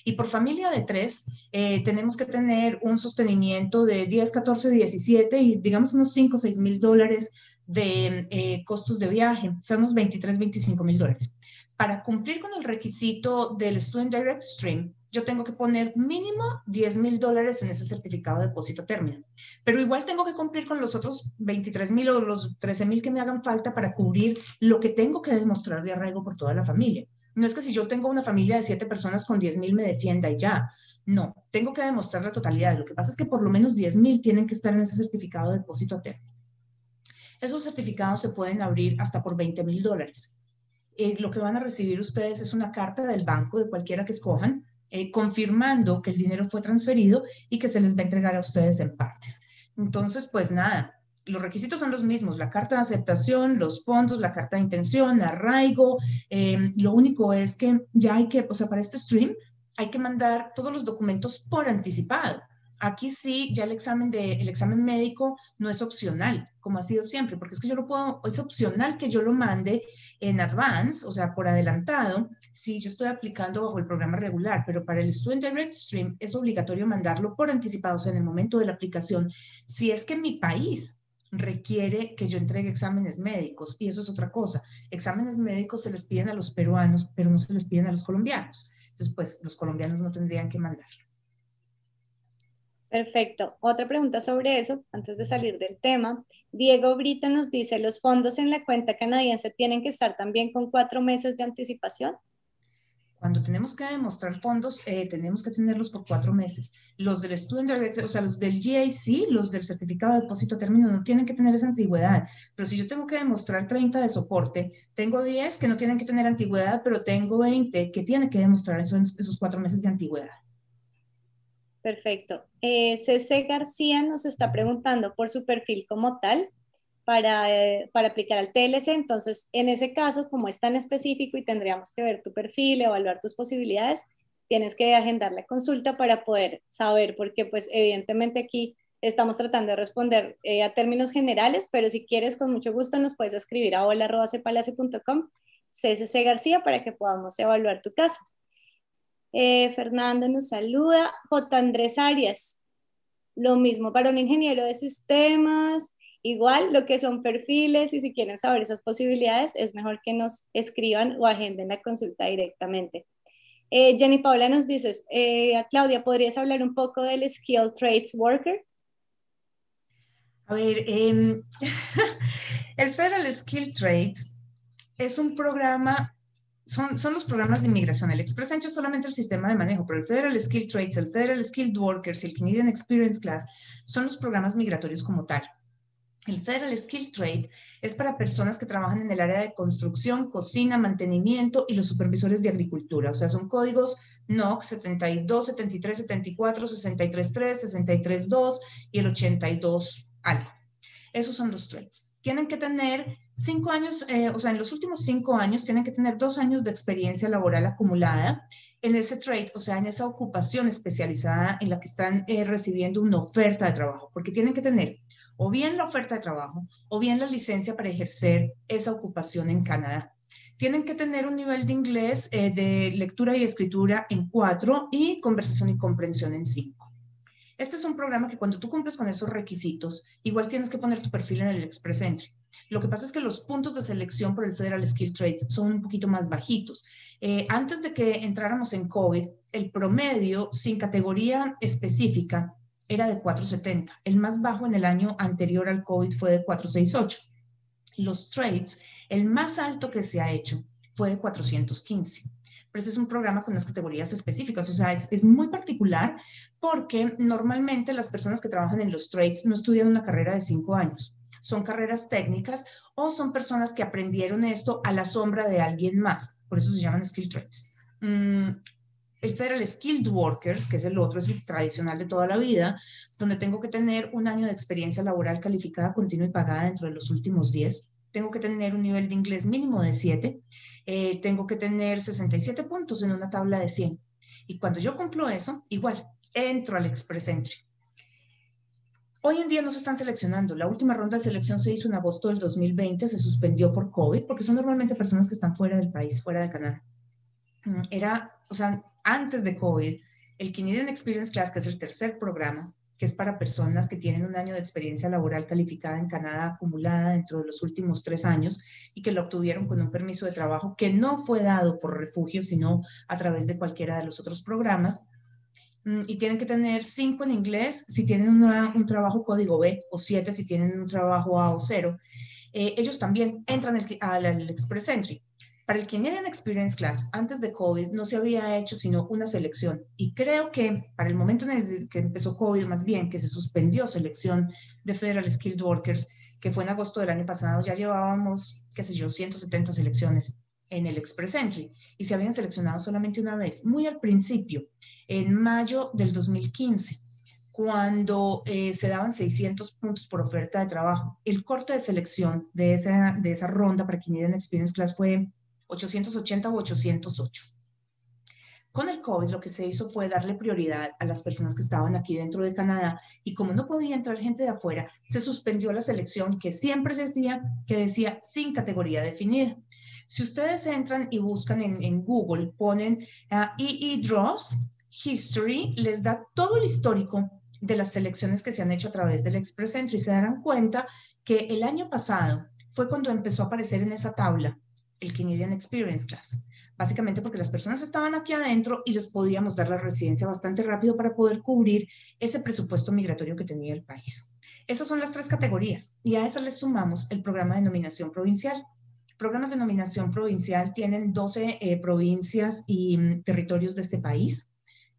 Y por familia de tres, eh, tenemos que tener un sostenimiento de 10, 14, 17 y digamos unos 5, 6 mil dólares de eh, costos de viaje, son unos 23, 25 mil dólares. Para cumplir con el requisito del Student Direct Stream, yo tengo que poner mínimo 10 mil dólares en ese certificado de depósito término. Pero igual tengo que cumplir con los otros 23 mil o los 13 mil que me hagan falta para cubrir lo que tengo que demostrar de arraigo por toda la familia. No es que si yo tengo una familia de siete personas con 10 mil me defienda y ya. No, tengo que demostrar la totalidad. Lo que pasa es que por lo menos 10 mil tienen que estar en ese certificado de depósito a término. Esos certificados se pueden abrir hasta por 20 mil dólares. Eh, lo que van a recibir ustedes es una carta del banco de cualquiera que escojan, eh, confirmando que el dinero fue transferido y que se les va a entregar a ustedes en partes. Entonces, pues nada, los requisitos son los mismos, la carta de aceptación, los fondos, la carta de intención, arraigo. Eh, lo único es que ya hay que, o sea, para este stream hay que mandar todos los documentos por anticipado. Aquí sí, ya el examen, de, el examen médico no es opcional, como ha sido siempre, porque es que yo lo puedo, es opcional que yo lo mande en advance, o sea, por adelantado, si yo estoy aplicando bajo el programa regular, pero para el Student Direct Stream es obligatorio mandarlo por anticipado, o sea, en el momento de la aplicación. Si es que mi país requiere que yo entregue exámenes médicos y eso es otra cosa. Exámenes médicos se les piden a los peruanos, pero no se les piden a los colombianos. Entonces, pues los colombianos no tendrían que mandarlo. Perfecto. Otra pregunta sobre eso, antes de salir del tema. Diego Brito nos dice, ¿los fondos en la cuenta canadiense tienen que estar también con cuatro meses de anticipación? Cuando tenemos que demostrar fondos, eh, tenemos que tenerlos por cuatro meses. Los del Student o sea, los del GIC, los del certificado de depósito término, no tienen que tener esa antigüedad. Pero si yo tengo que demostrar 30 de soporte, tengo 10 que no tienen que tener antigüedad, pero tengo 20 que tienen que demostrar esos, esos cuatro meses de antigüedad. Perfecto. Eh, CC García nos está preguntando por su perfil como tal para, eh, para, aplicar al TLC. Entonces, en ese caso, como es tan específico y tendríamos que ver tu perfil, evaluar tus posibilidades, tienes que agendar la consulta para poder saber, porque pues evidentemente aquí estamos tratando de responder eh, a términos generales, pero si quieres, con mucho gusto nos puedes escribir a hola.cepalace.com, CSC García, para que podamos evaluar tu caso. Eh, Fernando nos saluda. J. Andrés Arias, lo mismo para un ingeniero de sistemas, Igual lo que son perfiles y si quieren saber esas posibilidades, es mejor que nos escriban o agenden la consulta directamente. Eh, Jenny Paula nos dices, eh, Claudia, ¿podrías hablar un poco del Skill Trades Worker? A ver, em, el Federal Skill Trades es un programa, son, son los programas de inmigración. El Express Entry es solamente el sistema de manejo, pero el Federal Skill Trades, el Federal Skilled Workers y el Canadian Experience Class son los programas migratorios como tal. El Federal Skill Trade es para personas que trabajan en el área de construcción, cocina, mantenimiento y los supervisores de agricultura. O sea, son códigos NOC 72, 73, 74, 63, 3, 63, 2 y el 82 algo. Esos son los trades. Tienen que tener cinco años, eh, o sea, en los últimos cinco años tienen que tener dos años de experiencia laboral acumulada en ese trade, o sea, en esa ocupación especializada en la que están eh, recibiendo una oferta de trabajo, porque tienen que tener o bien la oferta de trabajo o bien la licencia para ejercer esa ocupación en Canadá. Tienen que tener un nivel de inglés eh, de lectura y escritura en cuatro y conversación y comprensión en cinco. Este es un programa que cuando tú cumples con esos requisitos, igual tienes que poner tu perfil en el Express Entry. Lo que pasa es que los puntos de selección por el Federal Skill Trades son un poquito más bajitos. Eh, antes de que entráramos en COVID, el promedio sin categoría específica era de 470. El más bajo en el año anterior al COVID fue de 468. Los trades, el más alto que se ha hecho fue de 415. Pero ese es un programa con unas categorías específicas, o sea, es, es, muy particular porque normalmente las personas que trabajan en los trades no estudian una carrera de cinco años, son carreras técnicas o son personas que aprendieron esto a la sombra de alguien más, por eso se llaman skill trades. Mm, el Federal Skilled Workers, que es el otro, es el tradicional de toda la vida, donde tengo que tener un año de experiencia laboral calificada, continua y pagada dentro de los últimos 10. Tengo que tener un nivel de inglés mínimo de 7. Eh, tengo que tener 67 puntos en una tabla de 100. Y cuando yo cumplo eso, igual, entro al Express Entry. Hoy en día no se están seleccionando. La última ronda de selección se hizo en agosto del 2020, se suspendió por COVID, porque son normalmente personas que están fuera del país, fuera de Canadá. Mm, era, o sea, antes de COVID, el Canadian Experience Class, que es el tercer programa, que es para personas que tienen un año de experiencia laboral calificada en Canadá acumulada dentro de los últimos tres años y que lo obtuvieron con un permiso de trabajo que no fue dado por refugio, sino a través de cualquiera de los otros programas, Mm, y tienen que tener cinco en inglés si tienen un trabajo código B o siete si tienen un trabajo A o cero. Eh, ellos también entran al, Express Entry. Para el Canadian Experience Class, antes de COVID, no se había hecho sino una selección. Y creo que para el momento en el que empezó COVID, más bien, que se suspendió selección de Federal Skilled Workers, que fue en agosto del año pasado, ya llevábamos, qué sé yo, 170 selecciones en el Express Entry y se habían seleccionado solamente una vez, muy al principio, en mayo del 2015, cuando eh, se daban 600 puntos por oferta de trabajo. El corte de selección de esa, de esa ronda para Canadian Experience Class fue 880 u 808. Con el COVID lo que se hizo fue darle prioridad a las personas que estaban aquí dentro de Canadá y como no podía entrar gente de afuera, se suspendió la selección que siempre se hacía, que decía sin categoría definida. Si ustedes entran y buscan en, Google, ponen EE Draws, History, les da todo el histórico de las selecciones que se han hecho a través del Express Entry. Se darán cuenta que el año pasado fue cuando empezó a aparecer en esa tabla el Canadian Experience Class. Básicamente porque las personas estaban aquí adentro y les podíamos dar la residencia bastante rápido para poder cubrir ese presupuesto migratorio que tenía el país. Esas son las tres categorías y a esas les sumamos el programa de nominación provincial programas de nominación provincial tienen 12 eh, provincias y mm, territorios de este país.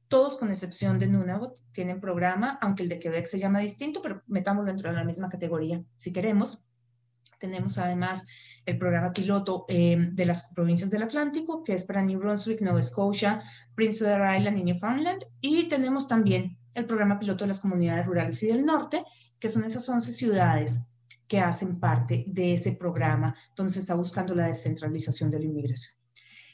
Todos, con excepción de Nunavut, tienen programa, aunque el de Quebec se llama distinto, pero metámoslo dentro de la misma categoría si queremos. Tenemos además el programa piloto eh, de las provincias del Atlántico, que es para New Brunswick, Nova Scotia, Prince Edward Island y Newfoundland. Y tenemos también el programa piloto de las comunidades rurales y del norte, que son esas 11 ciudades que hacen parte de ese programa donde se está buscando la descentralización de la inmigración.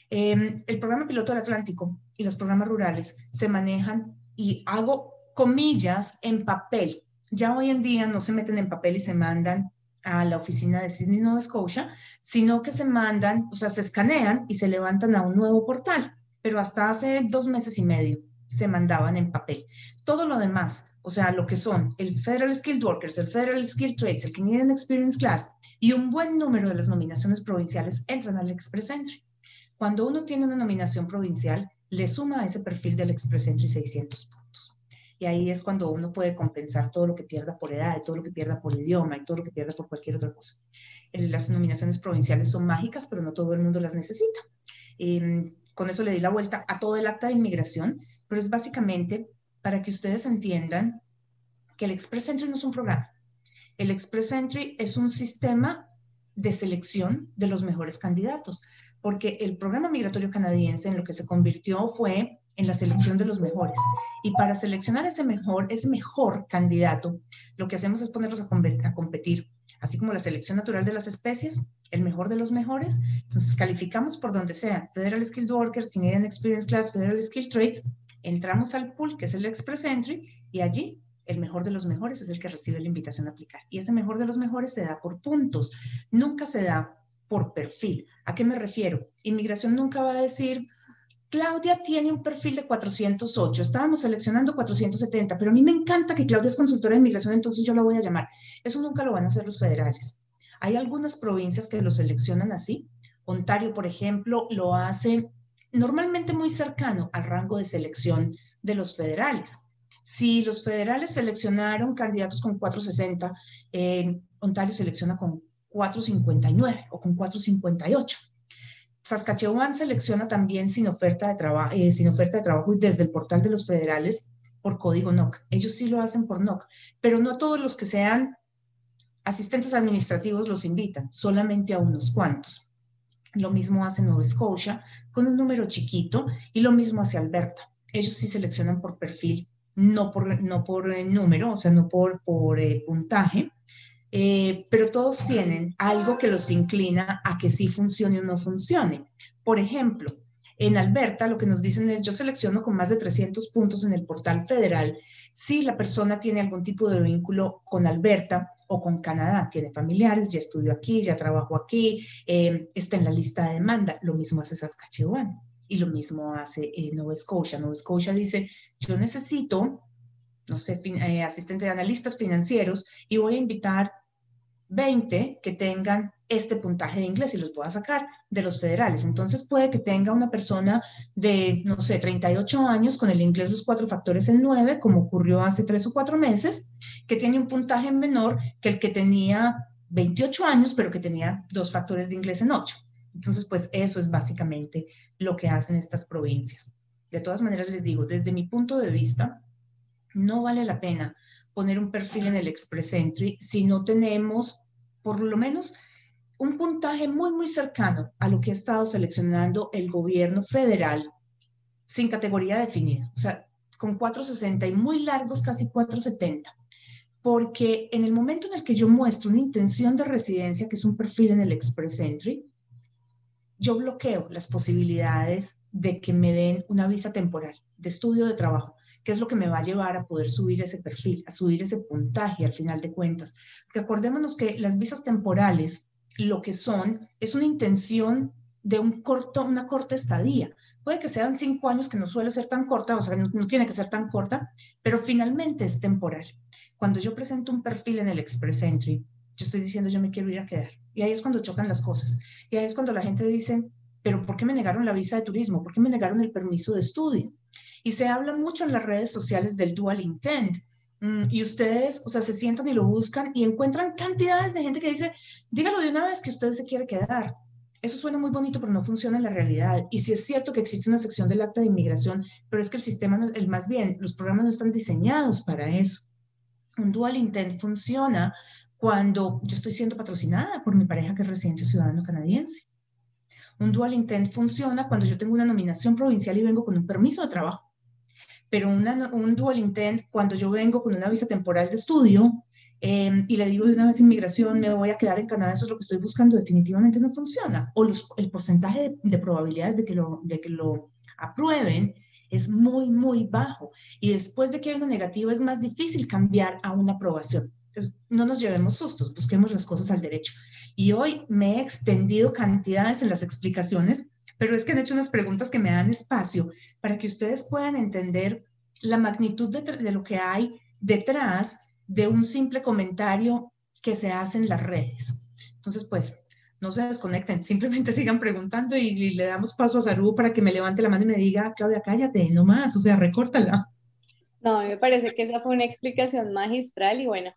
Em, el programa piloto del Atlántico y los programas rurales se manejan y hago comillas en papel. Ya hoy en día no se meten en papel y se mandan a la oficina de Sydney, Nova Scotia, sino que se mandan, o sea, se escanean y se levantan a un nuevo portal, pero hasta hace dos meses y medio se mandaban en papel. Todo lo demás o sea, lo que son el Federal Skilled Workers, el Federal Skilled Trades, el Canadian Experience Class y un buen número de las nominaciones provinciales entran al Express Entry. Cuando uno tiene una nominación provincial, le suma a ese perfil del Express Entry 600 puntos. Y ahí es cuando uno puede compensar todo lo que pierda por edad, todo lo que pierda por idioma y todo lo que pierda por cualquier otra cosa. Las nominaciones provinciales son mágicas, pero no todo el mundo las necesita. Em, con eso le di la vuelta a todo el acta de inmigración, pero es básicamente para que ustedes entiendan que el Express Entry no es un programa. El Express Entry es un sistema de selección de los mejores candidatos, porque el programa migratorio canadiense en lo que se convirtió fue en la selección de los mejores. Y para seleccionar ese mejor, ese mejor candidato, lo que hacemos es ponerlos a, a competir, así como la selección natural de las especies, el mejor de los mejores. Entonces calificamos por donde sea, Federal Skilled Workers, Canadian Experience Class, Federal Skilled Trades, entramos al pool, que es el Express Entry, y allí el mejor de los mejores es el que recibe la invitación a aplicar. Y ese mejor de los mejores se da por puntos, nunca se da por perfil. ¿A qué me refiero? Inmigración nunca va a decir, Claudia tiene un perfil de 408, estábamos seleccionando 470, pero a mí me encanta que Claudia es consultora de inmigración, entonces yo la voy a llamar. Eso nunca lo van a hacer los federales. Hay algunas provincias que lo seleccionan así. Ontario, por ejemplo, lo hace normalmente muy cercano al rango de selección de los federales. Si los federales seleccionaron candidatos con 460, eh, Ontario selecciona con 459 o con 458. Saskatchewan selecciona también sin oferta de, trabajo, eh, sin oferta de trabajo y desde el portal de los federales por código NOC. Ellos sí lo hacen por NOC, pero no todos los que sean asistentes administrativos los invitan, solamente a unos cuantos. Lo mismo hace Nueva Scotia con un número chiquito y lo mismo hace Alberta. Ellos sí seleccionan por perfil, no por, no por eh, número, o sea, no por, por eh, puntaje, eh, pero todos tienen algo que los inclina a que sí funcione o no funcione. Por ejemplo, en Alberta lo que nos dicen es, yo selecciono con más de 300 puntos en el portal federal si la persona tiene algún tipo de vínculo con Alberta o con Canadá, tiene familiares, ya estudió aquí, ya trabajó aquí, eh, está en la lista de demanda. Lo mismo hace Saskatchewan y lo mismo hace eh, Nova Scotia. Nova Scotia dice, yo necesito, no sé, eh, asistente de analistas financieros y voy a invitar 20 que tengan este puntaje de inglés y los voy a sacar de los federales. Entonces puede que tenga una persona de, no sé, 38 años con el inglés los cuatro factores en 9, como ocurrió hace tres o cuatro meses, que tiene un puntaje menor que el que tenía 28 años, pero que tenía dos factores de inglés en 8. Entonces, pues eso es básicamente lo que hacen estas provincias. De todas maneras, les digo, desde mi punto de vista, no vale la pena poner un perfil en el Express Entry si no tenemos por lo menos un puntaje muy, muy cercano a lo que ha estado seleccionando el gobierno federal sin categoría definida, o sea, con 460 y muy largos, casi 470. Porque en el momento en el que yo muestro una intención de residencia, que es un perfil en el Express Entry, yo bloqueo las posibilidades de que me den una visa temporal de estudio de trabajo, que es lo que me va a llevar a poder subir ese perfil, a subir ese puntaje al final de cuentas. Porque acordémonos que las visas temporales lo que son es una intención de un corto, una corta estadía. Puede que sean cinco años, que no suele ser tan corta, o sea, no, no, tiene que ser tan corta, pero finalmente es temporal. Cuando yo presento un perfil en el Express Entry, yo estoy diciendo yo me quiero ir a quedar. Y ahí es cuando chocan las cosas. Y ahí es cuando la gente dice, pero ¿por qué me negaron la visa de turismo? ¿Por qué me negaron el permiso de estudio? Y se habla mucho en las redes sociales del dual intent, Mm, y ustedes, o sea, se sientan y lo buscan y encuentran cantidades de gente que dice, dígalo de una vez que usted se quiere quedar. Eso suena muy bonito, pero no funciona en la realidad. Y sí es cierto que existe una sección del acta de inmigración, pero es que el sistema, no, el más bien, los programas no están diseñados para eso. Un dual intent funciona cuando yo estoy siendo patrocinada por mi pareja que es residente ciudadano canadiense. Un dual intent funciona cuando yo tengo una nominación provincial y vengo con un permiso de trabajo pero un dual intent, cuando yo vengo con una visa temporal de estudio em, y le digo de una vez inmigración, me voy a quedar en Canadá, eso es lo que estoy buscando, definitivamente no funciona. O el porcentaje de, probabilidades de que, lo, de que lo aprueben es muy, muy bajo. Y después de que hay una negativa, es más difícil cambiar a una aprobación. Entonces, no nos llevemos sustos, busquemos las cosas al derecho. Y hoy me he extendido cantidades en las explicaciones pero es que han hecho unas preguntas que me dan espacio para que ustedes puedan entender la magnitud de, lo que hay detrás de un simple comentario que se hace en las redes. Entonces, pues, no se desconecten, simplemente sigan preguntando y, le damos paso a Saru para que me levante la mano y me diga, Claudia, cállate, no más, o sea, recórtala. No, me parece que esa fue una explicación magistral y bueno,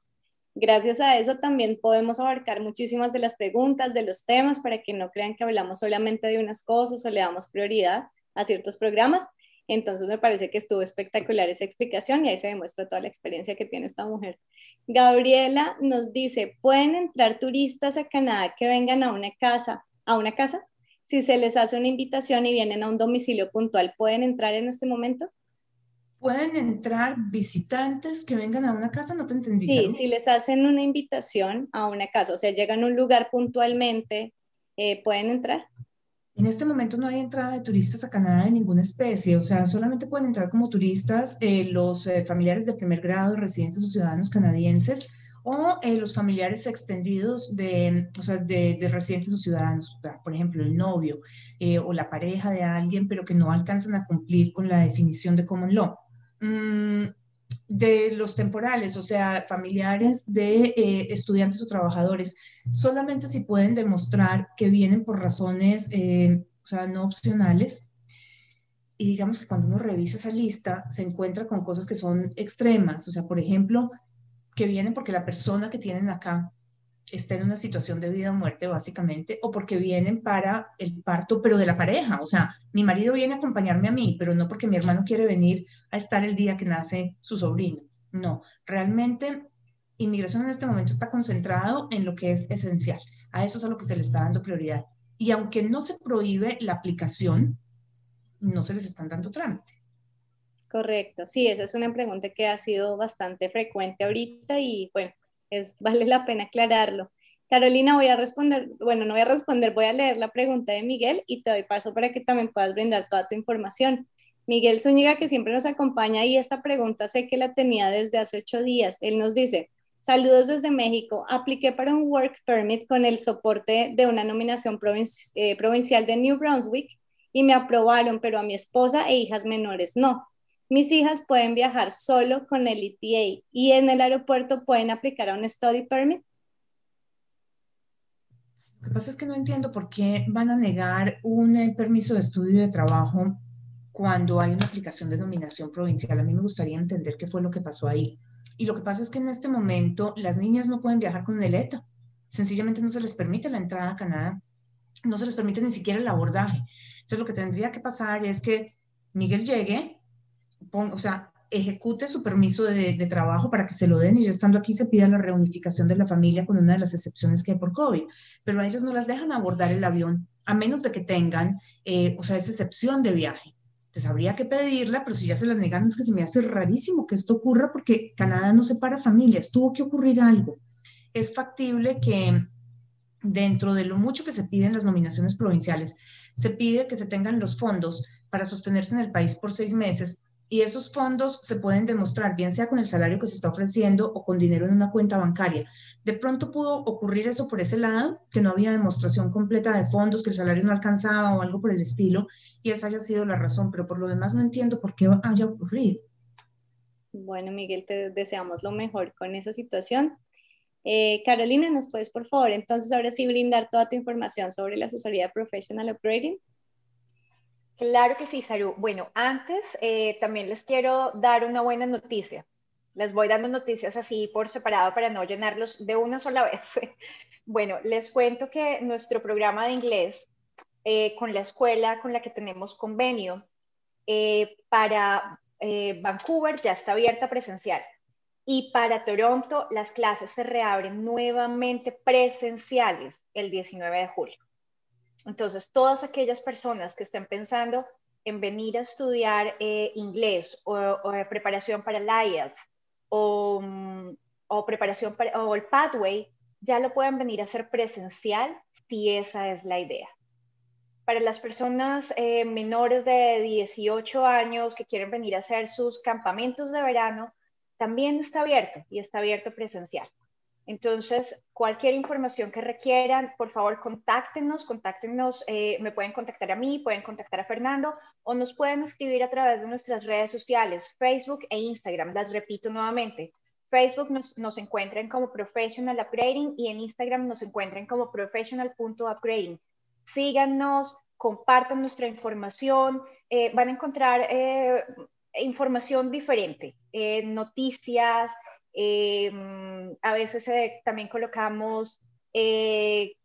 Gracias a eso también podemos abarcar muchísimas de las preguntas, de los temas, para que no crean que hablamos solamente de unas cosas o le damos prioridad a ciertos programas. Entonces me parece que estuvo espectacular esa explicación y ahí se demuestra toda la experiencia que tiene esta mujer. Gabriela nos dice, ¿pueden entrar turistas a Canadá que vengan a una casa? ¿A una casa? Si se les hace una invitación y vienen a un domicilio puntual, ¿pueden entrar en este momento? Pueden entrar visitantes que vengan a una casa, no te entendí. Sí, si les hacen una invitación a una casa, o sea, llegan a un lugar puntualmente, eh, ¿pueden entrar? En este momento no hay entrada de turistas a Canadá de ninguna especie, o sea, solamente pueden entrar como turistas eh, los eh, familiares de primer grado, residentes o ciudadanos canadienses, o los familiares extendidos de, o sea, de, de, residentes o ciudadanos, por ejemplo, el novio o la pareja de alguien, pero que no alcanzan a cumplir con la definición de common law. Mm, de los temporales, o sea, familiares de eh, estudiantes o trabajadores, solamente si pueden demostrar que vienen por razones, eh, o sea, no opcionales. Y digamos que cuando uno revisa esa lista, se encuentra con cosas que son extremas, o sea, por ejemplo, que vienen porque la persona que tienen acá está en una situación de vida o muerte, básicamente, o porque vienen para el parto, pero de la pareja. O sea, mi marido viene a acompañarme a mí, pero no porque mi hermano quiere venir a estar el día que nace su sobrino. No, realmente inmigración en este momento está concentrado en lo que es esencial. A eso es a lo que se le está dando prioridad. y aunque no se prohíbe la aplicación, no se les están dando trámite. Correcto, sí, esa es una pregunta que ha sido bastante frecuente ahorita y bueno, es, vale la pena aclararlo. Carolina, voy a responder, bueno, no voy a responder, voy a leer la pregunta de Miguel y te doy paso para que también puedas brindar toda tu información. Miguel Zúñiga, que siempre nos acompaña, y esta pregunta sé que la tenía desde hace ocho días. Él nos dice, saludos desde México, apliqué para un work permit con el soporte de una nominación eh, provincial de New Brunswick y me aprobaron, pero a mi esposa e hijas menores no. Mis hijas pueden viajar solo con el ETA y en el aeropuerto pueden aplicar a un study permit. Lo que pasa es que no entiendo por qué van a negar un eh, permiso de estudio de trabajo cuando hay una aplicación de nominación provincial. A mí me gustaría entender qué fue lo que pasó ahí. Y lo que pasa es que en este momento las niñas no pueden viajar con el ETA. Sencillamente no se les permite la entrada a Canadá. No se les permite ni siquiera el abordaje. Entonces lo que tendría que pasar es que Miguel llegue, o sea, ejecute su permiso de, trabajo para que se lo den y ya estando aquí se pida la reunificación de la familia con una de las excepciones que hay por COVID. Pero a ellas no las dejan abordar el avión a menos de que tengan, eh, o sea, esa excepción de viaje. Entonces habría que pedirla, pero si ya se la negan es que se me hace rarísimo que esto ocurra porque Canadá no separa familias, tuvo que ocurrir algo. Es factible que dentro de lo mucho que se pide en las nominaciones provinciales, se pide que se tengan los fondos para sostenerse en el país por seis meses y esos fondos se pueden demostrar, bien sea con el salario que se está ofreciendo o con dinero en una cuenta bancaria. De pronto pudo ocurrir eso por ese lado, que no había demostración completa de fondos, que el salario no alcanzaba o algo por el estilo, y esa haya sido la razón, pero por lo demás no entiendo por qué haya ocurrido. Bueno, Miguel, te deseamos lo mejor con esa situación. Eh, Carolina, ¿nos puedes, por favor, entonces ahora sí brindar toda tu información sobre la asesoría Professional Operating? Claro que sí, Saru. Bueno, antes eh, también les quiero dar una buena noticia. Les voy dando noticias así por separado para no llenarlos de una sola vez. bueno, les cuento que nuestro programa de inglés eh, con la escuela con la que tenemos convenio eh, para Vancouver ya está abierta presencial. Y para Toronto las clases se reabren nuevamente presenciales el 19 de julio. Entonces, todas aquellas personas que estén pensando en venir a estudiar eh, inglés o, preparación para el IELTS o, mm, o, preparación para o el Pathway, ya lo pueden venir a hacer presencial si esa es la idea. Para las personas eh, menores de 18 años que quieren venir a hacer sus campamentos de verano, también está abierto y está abierto presencial. Entonces, cualquier información que requieran, por favor, contáctenos, contáctenos, eh, me pueden contactar a mí, pueden contactar a Fernando o nos pueden escribir a través de nuestras redes sociales, Facebook e Instagram. Las repito nuevamente. Facebook nos, nos encuentran como Professional Upgrading y en Instagram nos encuentran como professional.upgrading. Síganos, compartan nuestra información, eh, van a encontrar eh, información diferente, noticias, Em, a veces eh, también colocamos eh,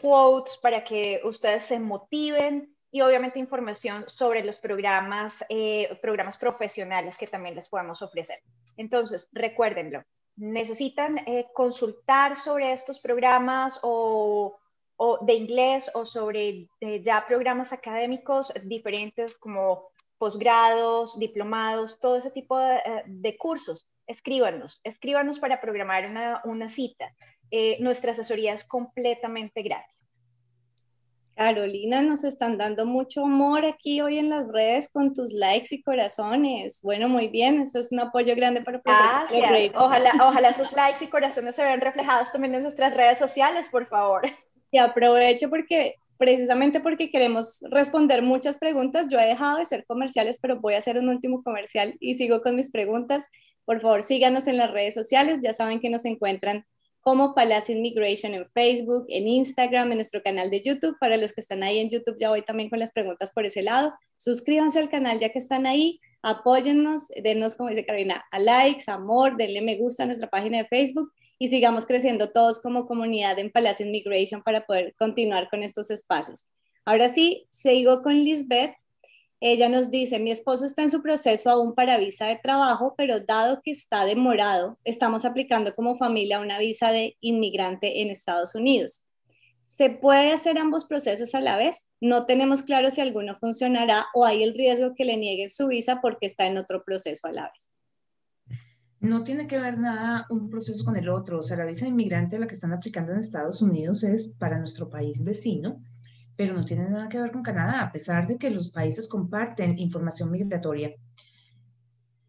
quotes para que ustedes se motiven y obviamente información sobre los programas, eh, programas profesionales que también les podemos ofrecer. Entonces, recuérdenlo, necesitan consultar sobre estos programas o, de inglés o sobre ya programas académicos diferentes como posgrados, diplomados, todo ese tipo de cursos escríbanos, escríbanos para programar una, cita. Eh, nuestra asesoría es completamente gratis. Carolina, nos están dando mucho amor aquí hoy en las redes con tus likes y corazones. Bueno, muy bien, eso es un apoyo grande para Gracias. Ojalá, ojalá esos likes y corazones se vean reflejados también en nuestras redes sociales, por favor. Y aprovecho porque precisamente porque queremos responder muchas preguntas. Yo he dejado de ser comerciales, pero voy a hacer un último comercial y sigo con mis preguntas. Por favor, síganos en las redes sociales. Ya saben que nos encuentran como Palacio Immigration en Facebook, en Instagram, en nuestro canal de YouTube. Para los que están ahí en YouTube, ya voy también con las preguntas por ese lado. Suscríbanse al canal ya que están ahí. Apóyennos, denos, como dice Carolina, a likes, amor, denle me gusta a nuestra página de Facebook y sigamos creciendo todos como comunidad en Palacio Immigration para poder continuar con estos espacios. Ahora sí, sigo con Lisbeth ella nos dice, mi esposo está en su proceso aún para visa de trabajo, pero dado que está demorado, estamos aplicando como familia una visa de inmigrante en Estados Unidos. ¿Se puede hacer ambos procesos a la vez? No tenemos claro si alguno funcionará o hay el riesgo que le nieguen su visa porque está en otro proceso a la vez. No tiene que ver nada un proceso con el otro. O sea, la visa de inmigrante la que están aplicando en Estados Unidos es para nuestro país vecino, pero no tiene nada que ver con Canadá, a pesar de que los países comparten información migratoria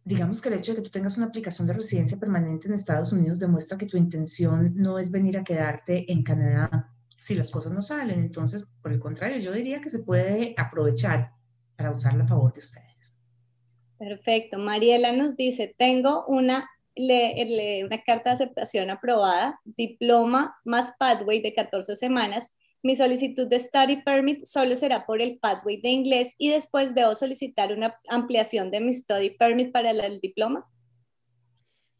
digamos que el hecho de que tú tengas una aplicación de residencia permanente en Estados Unidos demuestra que tu intención no es venir a quedarte en Canadá si las cosas no salen. Entonces, por el contrario, yo diría que se puede aprovechar para usarla a favor de ustedes. Perfecto. Mariela nos dice, tengo una, una carta de aceptación aprobada, diploma más pathway de 14 semanas mi solicitud de study permit solo será por el pathway de inglés y después debo solicitar una ampliación de mi study permit para el diploma.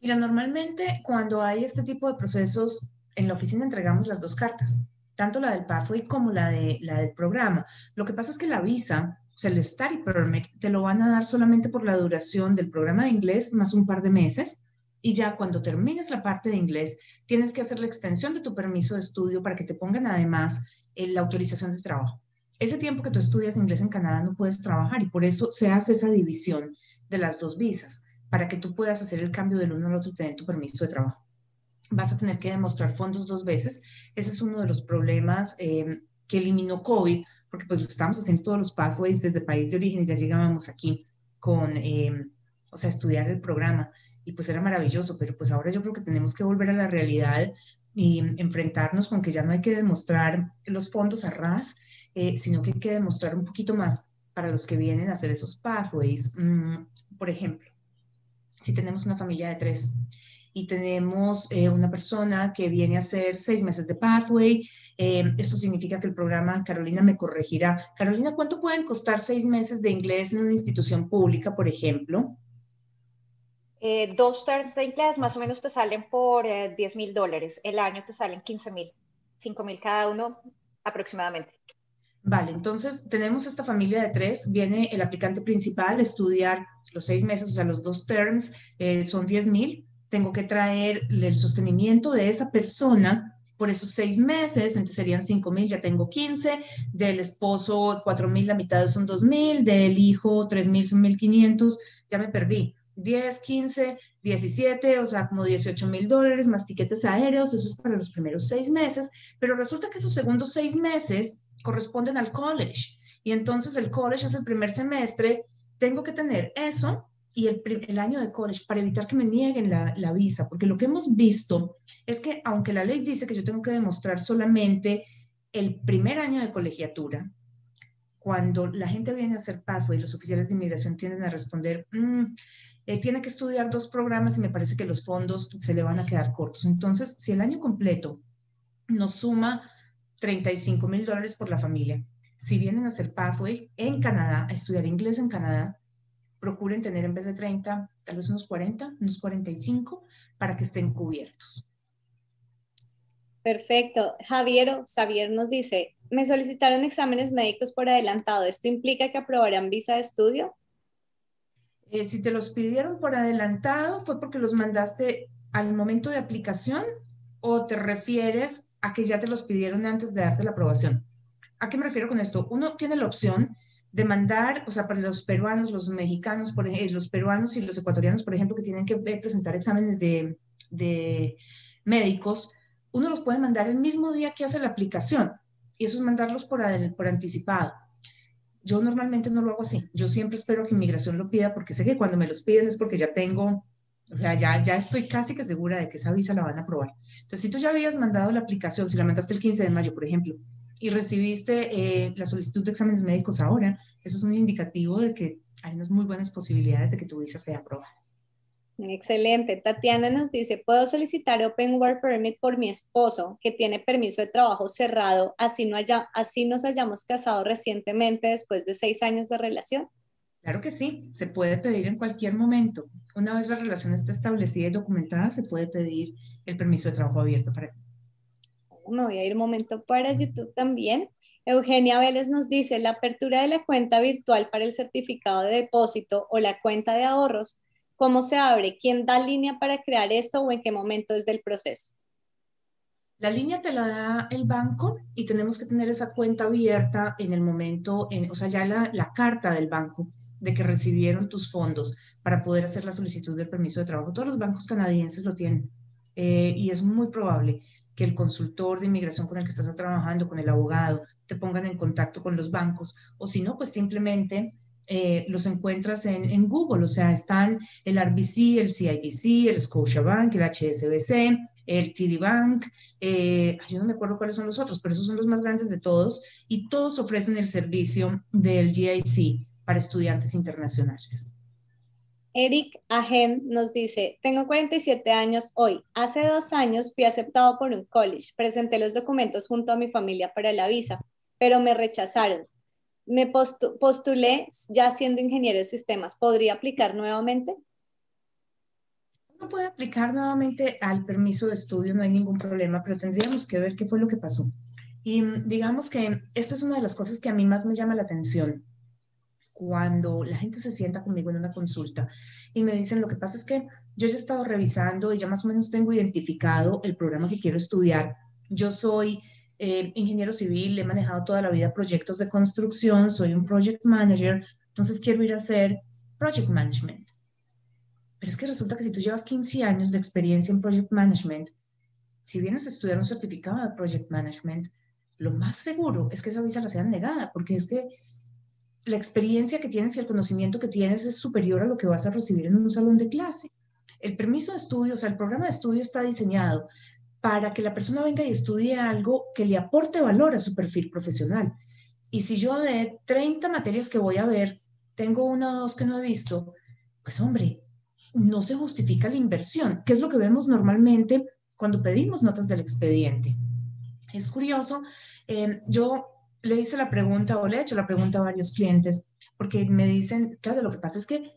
Mira, normalmente cuando hay este tipo de procesos, en la oficina entregamos las dos cartas, tanto la del pathway como la, de, la del programa. Lo que pasa es que la visa, o sea, el study permit, te lo van a dar solamente por la duración del programa de inglés más un par de meses. Y ya cuando termines la parte de inglés, tienes que hacer la extensión de tu permiso de estudio para que te pongan además la autorización de trabajo. Ese tiempo que tú estudias inglés en Canadá no puedes trabajar y por eso se hace esa división de las dos visas, para que tú puedas hacer el cambio del uno al otro y tener tu permiso de trabajo. Vas a tener que demostrar fondos dos veces. Ese es uno de los problemas eh, que eliminó COVID, porque pues lo estamos haciendo todos los pathways desde país de origen ya llegábamos aquí con, eh, o sea, estudiar el programa y pues era maravilloso, pero pues ahora yo creo que tenemos que volver a la realidad y enfrentarnos con que ya no hay que demostrar los fondos a ras, eh, sino que hay que demostrar un poquito más para los que vienen a hacer esos pathways. Mm, por ejemplo, si tenemos una familia de tres y tenemos eh, una persona que viene a hacer seis meses de pathway, eh, esto significa que el programa, Carolina me corregirá. Carolina, ¿cuánto pueden costar seis meses de inglés en una institución pública, por ejemplo? Eh, dos terms de inglés más o menos te salen por 10 eh, mil dólares. El año te salen 15 mil, 5 mil cada uno aproximadamente. Vale, entonces tenemos esta familia de tres. Viene el aplicante principal a estudiar los seis meses, o sea, los dos terms eh, son 10 mil. Tengo que traer el sostenimiento de esa persona por esos seis meses, entonces serían 5 mil, ya tengo 15, del esposo 4 mil, la mitad son 2 mil, del hijo 3 mil son 1.500, ya me perdí. 10, 15, 17, o sea, como 18 mil dólares más tiquetes aéreos, eso es para los primeros seis meses, pero resulta que esos segundos seis meses corresponden al college. Y entonces el college es el primer semestre, tengo que tener eso y el, el año de college para evitar que me nieguen la, la visa, porque lo que hemos visto es que aunque la ley dice que yo tengo que demostrar solamente el primer año de colegiatura, cuando la gente viene a hacer paso y los oficiales de inmigración tienden a responder, mm, eh, tiene que estudiar dos programas y me parece que los fondos se le van a quedar cortos. Entonces, si el año completo nos suma 35 mil dólares por la familia, si vienen a hacer Pathway en Canadá, a estudiar inglés en Canadá, procuren tener en vez de 30, tal vez unos 40, unos 45, para que estén cubiertos. Perfecto. Javier, Xavier nos dice, me solicitaron exámenes médicos por adelantado. ¿Esto implica que aprobarán visa de estudio? Eh, si te los pidieron por adelantado, ¿fue porque los mandaste al momento de aplicación o te refieres a que ya te los pidieron antes de darte la aprobación? ¿A qué me refiero con esto? Uno tiene la opción de mandar, o sea, para los peruanos, los mexicanos, por ejemplo, los peruanos y los ecuatorianos, por ejemplo, que tienen que presentar exámenes de médicos, uno los puede mandar el mismo día que hace la aplicación y eso es mandarlos por, por anticipado yo normalmente no lo hago así. Yo siempre espero que inmigración lo pida porque sé que cuando me los piden es porque ya tengo, o sea, ya, ya estoy casi que segura de que esa visa la van a aprobar. Entonces, si tú ya habías mandado la aplicación, si la mandaste el 15 de mayo, por ejemplo, y recibiste eh, la solicitud de exámenes médicos ahora, eso es un indicativo de que hay unas muy buenas posibilidades de que tu visa sea aprobada. Excelente. Tatiana nos dice, ¿puedo solicitar Open Work Permit por mi esposo que tiene permiso de trabajo cerrado, así, no haya, así nos hayamos casado recientemente después de seis años de relación? Claro que sí, se puede pedir en cualquier momento. Una vez la relación esté establecida y documentada, se puede pedir el permiso de trabajo abierto para ti. Me voy a ir un momento para YouTube también. Eugenia Vélez nos dice, la apertura de la cuenta virtual para el certificado de depósito o la cuenta de ahorros ¿Cómo se abre? ¿Quién da línea para crear esto o en qué momento es del proceso? La línea te la da el banco y tenemos que tener esa cuenta abierta en el momento, en, o sea, ya la, la carta del banco de que recibieron tus fondos para poder hacer la solicitud del permiso de trabajo. Todos los bancos canadienses lo tienen eh, y es muy probable que el consultor de inmigración con el que estás trabajando, con el abogado, te pongan en contacto con los bancos o si no, pues simplemente eh, los encuentras en, en, Google, o sea, están el RBC, el CIBC, el Scotiabank, el HSBC, el TD Bank, eh, yo no me acuerdo cuáles son los otros, pero esos son los más grandes de todos y todos ofrecen el servicio del GIC para estudiantes internacionales. Eric Ahem nos dice, tengo 47 años hoy. Hace dos años fui aceptado por un college. Presenté los documentos junto a mi familia para la visa, pero me rechazaron. Me postulé ya siendo ingeniero de sistemas. ¿Podría aplicar nuevamente? No puede aplicar nuevamente al permiso de estudio, no hay ningún problema, pero tendríamos que ver qué fue lo que pasó. Y digamos que esta es una de las cosas que a mí más me llama la atención cuando la gente se sienta conmigo en una consulta y me dicen, lo que pasa es que yo ya he estado revisando y ya más o menos tengo identificado el programa que quiero estudiar. Yo soy eh, ingeniero civil, he manejado toda la vida proyectos de construcción, soy un project manager, entonces quiero ir a hacer project management. Pero es que resulta que si tú llevas 15 años de experiencia en project management, si vienes a estudiar un certificado de project management, lo más seguro es que esa visa la sea negada, porque es que la experiencia que tienes y el conocimiento que tienes es superior a lo que vas a recibir en un salón de clase. El permiso de estudio, o sea, el programa de estudio está diseñado para que la persona venga y estudie algo que le aporte valor a su perfil profesional. Y si yo de 30 materias que voy a ver, tengo una o dos que no he visto, pues hombre, no se justifica la inversión, que es lo que vemos normalmente cuando pedimos notas del expediente. Es curioso, eh, yo le hice la pregunta o le he hecho la pregunta a varios clientes porque me dicen, claro, lo que pasa es que,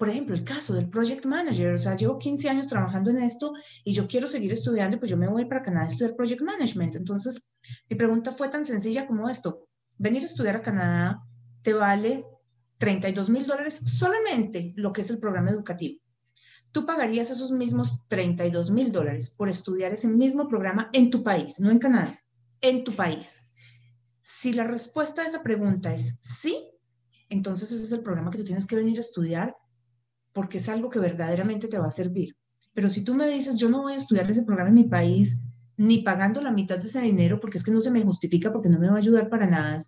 por ejemplo, el caso del project manager, o sea, llevo 15 años trabajando en esto y yo quiero seguir estudiando, pues yo me voy para Canadá a estudiar project management. Entonces, mi pregunta fue tan sencilla como esto, venir a estudiar a Canadá te vale 32 mil dólares solamente lo que es el programa educativo. Tú pagarías esos mismos 32 mil dólares por estudiar ese mismo programa en tu país, no en Canadá, en tu país. Si la respuesta a esa pregunta es sí, entonces ese es el programa que tú tienes que venir a estudiar porque es algo que verdaderamente te va a servir. Pero si tú me dices, yo no voy a estudiar ese programa en mi país, ni pagando la mitad de ese dinero porque es que no se me justifica, porque no me va a ayudar para nada,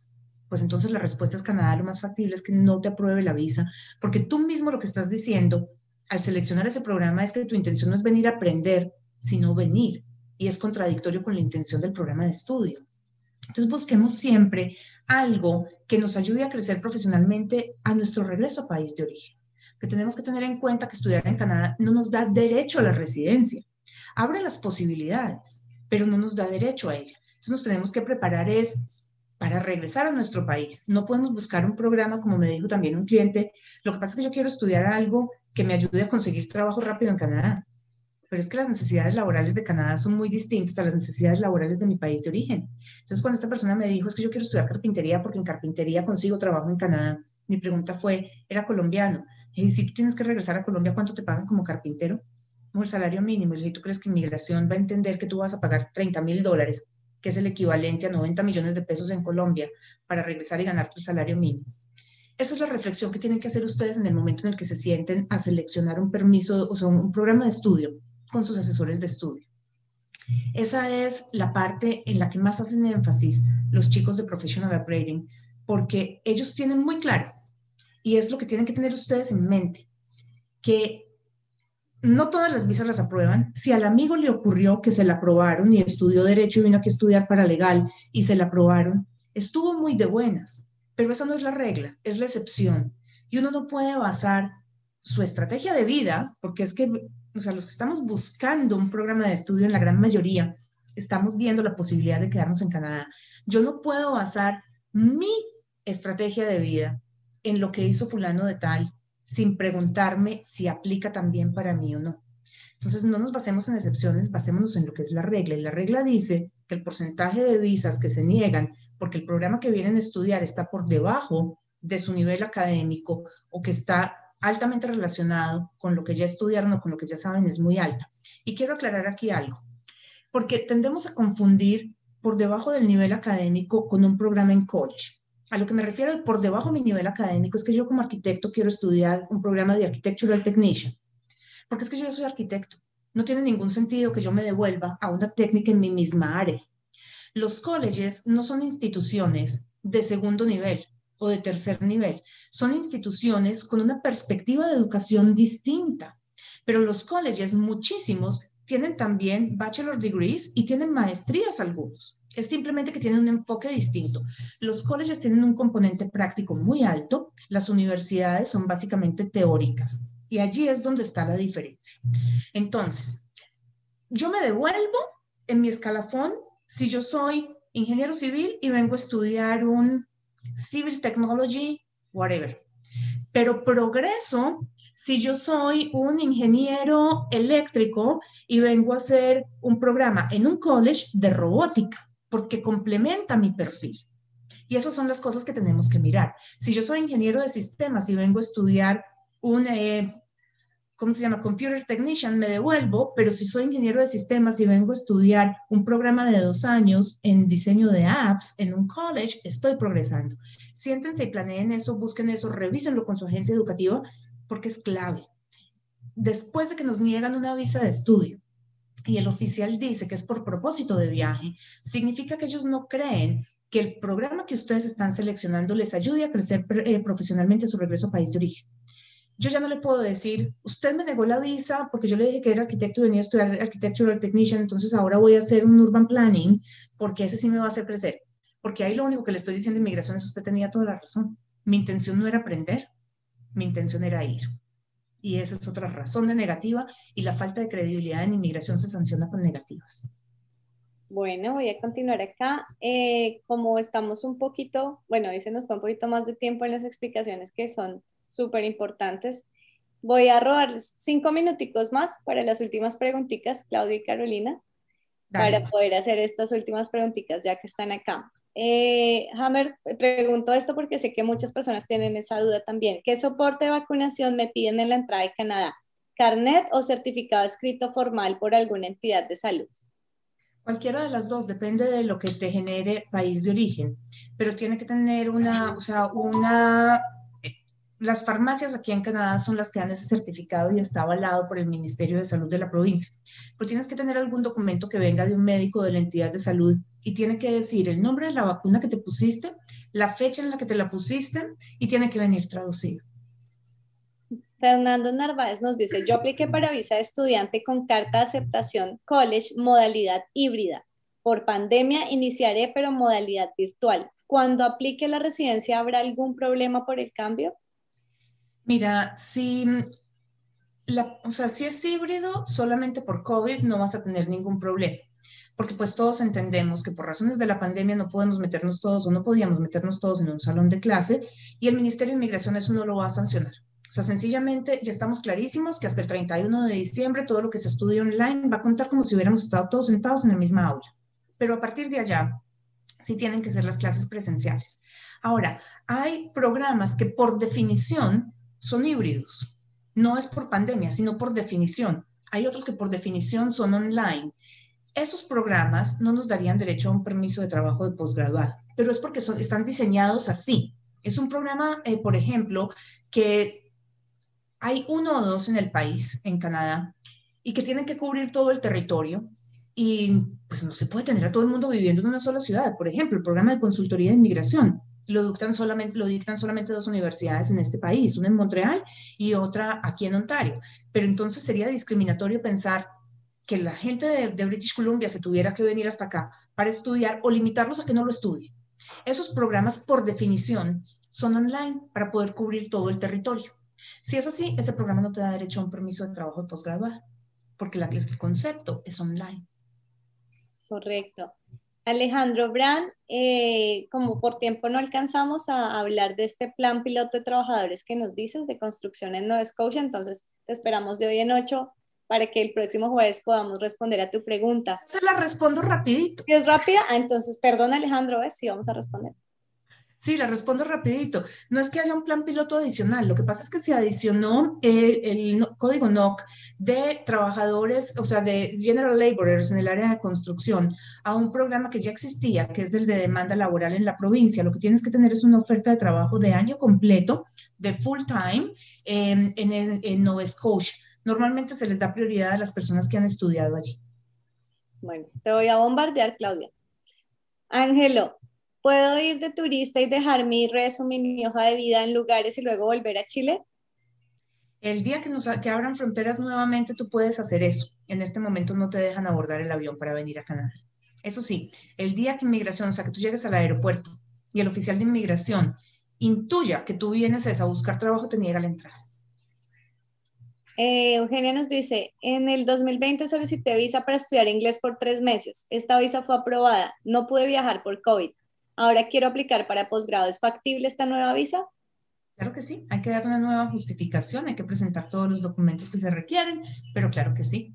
pues entonces la respuesta es Canadá. Lo más factible es que no te apruebe la visa, porque tú mismo lo que estás diciendo al seleccionar ese programa es que tu intención no es venir a aprender, sino venir. Y es contradictorio con la intención del programa de estudio. Entonces busquemos siempre algo que nos ayude a crecer profesionalmente a nuestro regreso a país de origen. Que tenemos que tener en cuenta que estudiar en Canadá no nos da derecho a la residencia. Abre las posibilidades, pero no nos da derecho a ella. Entonces nos tenemos que preparar es para regresar a nuestro país. No podemos buscar un programa, como me dijo también un cliente, lo que pasa es que yo quiero estudiar algo que me ayude a conseguir trabajo rápido en Canadá pero es que las necesidades laborales de Canadá son muy distintas a las necesidades laborales de mi país de origen. Entonces, cuando esta persona me dijo, es que yo quiero estudiar carpintería porque en carpintería consigo trabajo en Canadá, mi pregunta fue, ¿era colombiano? Y si tú tienes que regresar a Colombia, ¿cuánto te pagan como carpintero? El salario mínimo. Y ¿tú crees que inmigración va a entender que tú vas a pagar 30 mil dólares, que es el equivalente a 90 millones de pesos en Colombia, para regresar y ganarte el salario mínimo? Esa es la reflexión que tienen que hacer ustedes en el momento en el que se sienten a seleccionar un permiso, o sea, un programa de estudio con sus asesores de estudio. Esa es la parte en la que más hacen énfasis los chicos de Professional Upgrading, porque ellos tienen muy claro, y es lo que tienen que tener ustedes en mente, que no todas las visas las aprueban. Si al amigo le ocurrió que se la aprobaron y estudió derecho y vino aquí a estudiar para legal y se la aprobaron, estuvo muy de buenas, pero esa no es la regla, es la excepción. Y uno no puede basar su estrategia de vida, porque es que o sea, los que estamos buscando un programa de estudio, en la gran mayoría, estamos viendo la posibilidad de quedarnos en Canadá. Yo no puedo basar mi estrategia de vida en lo que hizo fulano de tal sin preguntarme si aplica también para mí o no. Entonces, no nos basemos en excepciones, basémonos en lo que es la regla. Y la regla dice que el porcentaje de visas que se niegan porque el programa que vienen a estudiar está por debajo de su nivel académico o que está altamente relacionado con lo que ya estudiaron o con lo que ya saben es muy alta. Y quiero aclarar aquí algo. porque tendemos a confundir por debajo del nivel académico con un programa en college. A lo que me refiero por debajo de mi nivel académico es que yo como arquitecto quiero estudiar un programa de Architectural Technician, porque es que yo soy arquitecto. No tiene ningún sentido que yo me devuelva a una técnica en mi misma área. Los colleges no son instituciones de segundo nivel o de tercer nivel, son instituciones con una perspectiva de educación distinta. Pero los colleges, muchísimos, tienen también bachelor degrees y tienen maestrías algunos. Es simplemente que tienen un enfoque distinto. Los colleges tienen un componente práctico muy alto, las universidades son básicamente teóricas y allí es donde está la diferencia. Entonces, yo me devuelvo en mi escalafón si yo soy ingeniero civil y vengo a estudiar un civil technology, whatever. Pero progreso si yo soy un ingeniero eléctrico y vengo a hacer un programa en un college de robótica, porque complementa mi perfil. Y esas son las cosas que tenemos que mirar. Si yo soy ingeniero de sistemas y vengo a estudiar un, eh, ¿cómo se llama? Computer Technician, me devuelvo, pero si soy ingeniero de sistemas y vengo a estudiar un programa de dos años en diseño de apps en un college, estoy progresando. Siéntense y planeen eso, busquen eso, revísenlo con su agencia educativa porque es clave. Después de que nos niegan una visa de estudio y el oficial dice que es por propósito de viaje, significa que ellos no creen que el programa que ustedes están seleccionando les ayude a crecer eh, profesionalmente a su regreso a país de origen. Yo ya no le puedo decir, usted me negó la visa porque yo le dije que era arquitecto y venía a estudiar architectural technician, entonces ahora voy a hacer un urban planning porque ese sí me va a hacer crecer. Porque ahí lo único que le estoy diciendo de inmigración es usted tenía toda la razón. Mi intención no era aprender, mi intención era ir. Y esa es otra razón de negativa y la falta de credibilidad en inmigración se sanciona con negativas. Bueno, voy a continuar acá. Eh, como estamos un poquito, bueno, hoy se nos fue un poquito más de tiempo en las explicaciones que son súper importantes, voy a robarles cinco minuticos más para las últimas preguntitas, Claudia y Carolina, para poder hacer estas últimas preguntitas ya que están acá. Eh, Hammer, pregunto esto porque sé que muchas personas tienen esa duda también. ¿Qué soporte de vacunación me piden en la entrada de Canadá? ¿Carnet o certificado escrito formal por alguna entidad de salud? Cualquiera de las dos, depende de lo que te genere país de origen, pero tiene que tener una, o sea, una las farmacias aquí en Canadá son las que dan ese certificado y está avalado por el Ministerio de Salud de la provincia. Pero tienes que tener algún documento que venga de un médico de la entidad de salud y tiene que decir el nombre de la vacuna que te pusiste, la fecha en la que te la pusiste y tiene que venir traducido. Fernando Narváez nos dice, yo apliqué para visa de estudiante con carta de aceptación college modalidad híbrida. Por pandemia iniciaré, pero modalidad virtual. Cuando aplique la residencia, ¿habrá algún problema por el cambio? Mira, si, la, o sea, si es híbrido, solamente por COVID no vas a tener ningún problema, porque pues todos entendemos que por razones de la pandemia no podemos meternos todos o no podíamos meternos todos en un salón de clase y el Ministerio de Inmigración eso no lo va a sancionar. O sea, sencillamente ya estamos clarísimos que hasta el 31 de diciembre todo lo que se estudia online va a contar como si hubiéramos estado todos sentados en la misma aula. Pero a partir de allá, sí tienen que ser las clases presenciales. Ahora, hay programas que por definición son híbridos. No es por pandemia, sino por definición. Hay otros que por definición son online. Esos programas no nos darían derecho a un permiso de trabajo de posgraduado, pero es porque son, están diseñados así. Es un programa, eh, por ejemplo, que hay uno o dos en el país, en Canadá, y que tienen que cubrir todo el territorio y pues no se puede tener a todo el mundo viviendo en una sola ciudad. Por ejemplo, el programa de consultoría de inmigración lo dictan solamente, lo dictan solamente dos universidades en este país, una en Montreal y otra aquí en Ontario. Pero entonces sería discriminatorio pensar que la gente de, British Columbia se tuviera que venir hasta acá para estudiar o limitarlos a que no lo estudien. Esos programas, por definición, son online para poder cubrir todo el territorio. Si es así, ese programa no te da derecho a un permiso de trabajo de posgraduado, porque el concepto es online. Correcto. Alejandro Brand, eh, como por tiempo no alcanzamos a hablar de este plan piloto de trabajadores que nos dices de construcción en Nueva Scotia, entonces te esperamos de hoy en ocho para que el próximo jueves podamos responder a tu pregunta. Se la respondo rapidito. ¿Es rápida? Ah, entonces, perdón Alejandro, ¿ves? Sí, vamos a responder. Sí, la respondo rapidito. No es que haya un plan piloto adicional, lo que pasa es que se adicionó el, código NOC de trabajadores, o sea, de general laborers en el área de construcción a un programa que ya existía, que es del de demanda laboral en la provincia. Lo que tienes que tener es una oferta de trabajo de año completo, de full time, en, en Nova Scotia. Normalmente se les da prioridad a las personas que han estudiado allí. Bueno, te voy a bombardear, Claudia. Ángelo, ¿Puedo ir de turista y dejar mi resumen, mi hoja de vida en lugares y luego volver a Chile? El día que, nos, que abran fronteras nuevamente, tú puedes hacer eso. En este momento no te dejan abordar el avión para venir a Canadá. Eso sí, el día que inmigración, o sea, que tú llegues al aeropuerto y el oficial de inmigración intuya que tú vienes a buscar trabajo, te niega la entrada. Eh, Eugenia nos dice, en el 2020 solicité visa para estudiar inglés por tres meses. Esta visa fue aprobada. No pude viajar por COVID. Ahora quiero aplicar para posgrado. ¿Es factible esta nueva visa? Claro que sí, hay que dar una nueva justificación, hay que presentar todos los documentos que se requieren, pero claro que sí.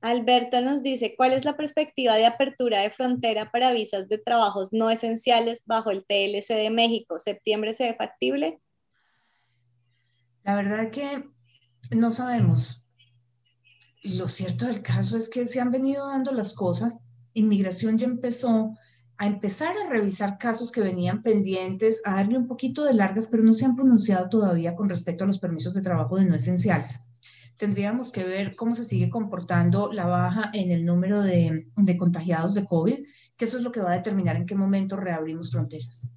Alberto nos dice, ¿cuál es la perspectiva de apertura de frontera para visas de trabajos no esenciales bajo el TLC de México? ¿Septiembre se ve factible? La verdad que no sabemos. Lo cierto del caso es que se han venido dando las cosas. Inmigración ya empezó a empezar a revisar casos que venían pendientes, a darle un poquito de largas, pero no se han pronunciado todavía con respecto a los permisos de trabajo de no esenciales. Tendríamos que ver cómo se sigue comportando la baja en el número de, de contagiados de COVID, que eso es lo que va a determinar en qué momento reabrimos fronteras.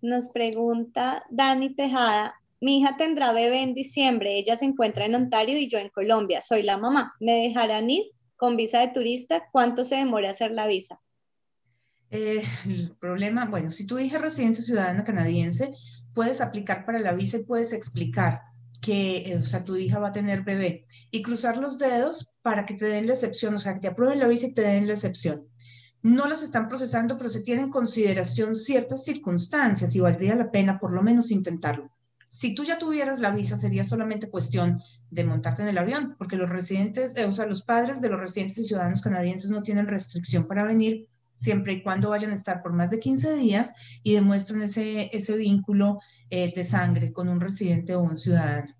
Nos pregunta Dani Tejada, mi hija tendrá bebé en diciembre, ella se encuentra en Ontario y yo en Colombia, soy la mamá, ¿me dejarán ir con visa de turista? ¿Cuánto se demora hacer la visa? Eh, el problema, bueno, si tu hija es residente ciudadana canadiense, puedes aplicar para la visa y puedes explicar que, eh, o sea, tu hija va a tener bebé y cruzar los dedos para que te den la excepción, o sea, que te aprueben la visa y te den la excepción. No las están procesando, pero se tienen en consideración ciertas circunstancias y valdría la pena por lo menos intentarlo. Si tú ya tuvieras la visa, sería solamente cuestión de montarte en el avión, porque los residentes, eh, o sea, los padres de los residentes y ciudadanos canadienses no tienen restricción para venir siempre y cuando vayan a estar por más de 15 días y demuestren ese, ese vínculo eh, de sangre con un residente o un ciudadano.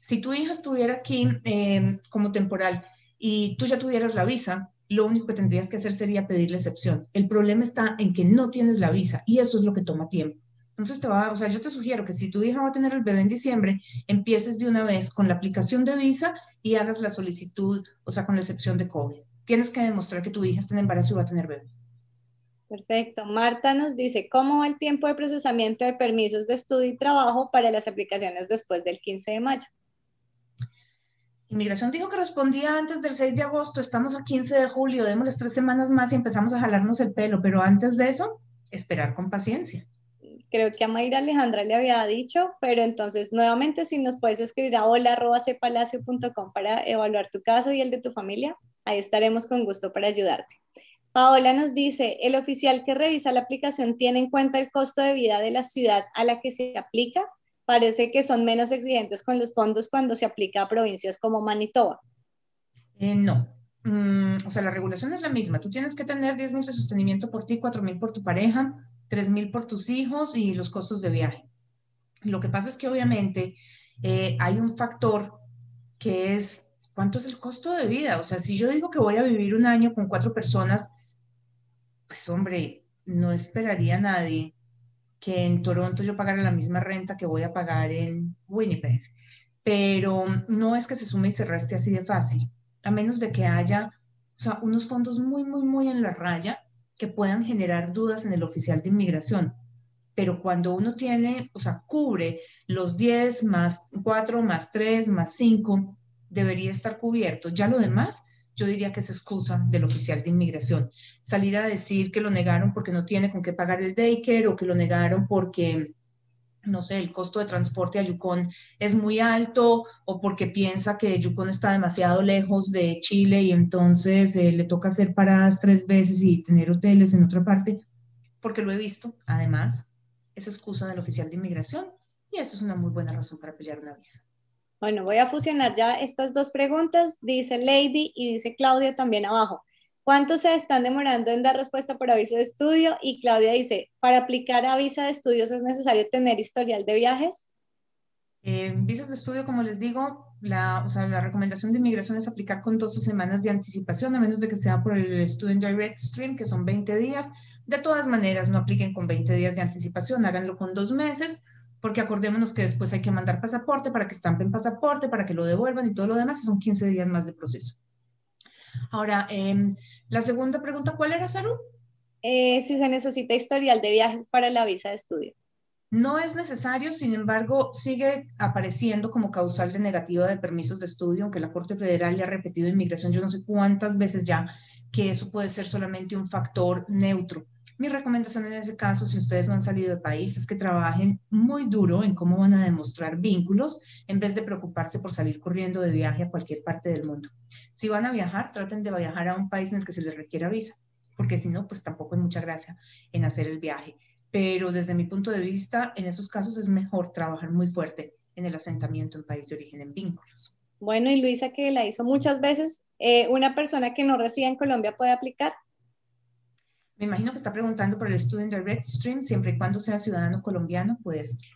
Si tu hija estuviera aquí em, como temporal y tú ya tuvieras la visa, lo único que tendrías que hacer sería pedir la excepción. El problema está en que no tienes la visa y eso es lo que toma tiempo. Entonces, te va, o sea, yo te sugiero que si tu hija va a tener el bebé en diciembre, empieces de una vez con la aplicación de visa y hagas la solicitud, o sea, con la excepción de COVID tienes que demostrar que tu hija está en embarazo y va a tener bebé. Perfecto. Marta nos dice, ¿cómo va el tiempo de procesamiento de permisos de estudio y trabajo para las aplicaciones después del 15 de mayo? Inmigración dijo que respondía antes del 6 de agosto, estamos a 15 de julio, démosles tres semanas más y empezamos a jalarnos el pelo, pero antes de eso, esperar con paciencia. Creo que a Mayra Alejandra le había dicho, pero entonces nuevamente si nos puedes escribir a hola.cpalacio.com para evaluar tu caso y el de tu familia, Ahí estaremos con gusto para ayudarte. Paola nos dice, ¿el oficial que revisa la aplicación tiene en cuenta el costo de vida de la ciudad a la que se aplica? Parece que son menos exigentes con los fondos cuando se aplica a provincias como Manitoba. Eh, no, mm, o sea, la regulación es la misma. Tú tienes que tener 10 mil de sostenimiento por ti, 4 mil por tu pareja, 3 mil por tus hijos y los costos de viaje. Lo que pasa es que obviamente eh, hay un factor que es ¿cuánto es el costo de vida? O sea, si yo digo que voy a vivir un año con cuatro personas, pues hombre, no esperaría nadie que en Toronto yo pagara la misma renta que voy a pagar en Winnipeg. Pero no es que se sume y se reste así de fácil, a menos de que haya, o sea, unos fondos muy, muy, muy en la raya que puedan generar dudas en el oficial de inmigración. Pero cuando uno tiene, o sea, cubre los 10 más 4 más 3 más 5, debería estar cubierto. Ya lo demás, yo diría que es excusa del oficial de inmigración. Salir a decir que lo negaron porque no tiene con qué pagar el daycare o que lo negaron porque, no sé, el costo de transporte a Yukon es muy alto o porque piensa que Yukon está demasiado lejos de Chile y entonces eh, le toca hacer paradas tres veces y tener hoteles en otra parte, porque lo he visto, además, es excusa del oficial de inmigración y eso es una muy buena razón para pelear una visa. Bueno, voy a fusionar ya estas dos preguntas, dice Lady y dice Claudia también abajo. ¿Cuánto se están demorando en dar respuesta por aviso de estudio? Y Claudia dice, para aplicar a visa de estudios es necesario tener historial de viajes. En visas de estudio, como les digo, la, recomendación de inmigración es aplicar con 12 semanas de anticipación, a menos de que sea por el Student Direct Stream, que son 20 días. De todas maneras, no apliquen con 20 días de anticipación, háganlo con dos meses, porque acordémonos que después hay que mandar pasaporte para que estampen pasaporte, para que lo devuelvan y todo lo demás, son 15 días más de proceso. Ahora, em, la segunda pregunta, ¿cuál era, Saru? Eh, si se necesita historial de viajes para la visa de estudio. No es necesario, sin embargo, sigue apareciendo como causal de negativa de permisos de estudio, aunque la Corte Federal le ha repetido inmigración yo no sé cuántas veces ya que eso puede ser solamente un factor neutro. Mi recomendación en ese caso, si ustedes no han salido de país, es que trabajen muy duro en cómo van a demostrar vínculos en vez de preocuparse por salir corriendo de viaje a cualquier parte del mundo. Si van a viajar, traten de viajar a un país en el que se les requiera visa, porque si no, pues tampoco hay mucha gracia en hacer el viaje pero desde mi punto de vista, en esos casos es mejor trabajar muy fuerte en el asentamiento en país de origen en vínculos. Bueno, y Luisa, que la hizo muchas veces, eh, ¿una persona que no reside en Colombia puede aplicar? Me imagino que está preguntando por el Student Direct Stream, siempre y cuando sea ciudadano colombiano, puede ser.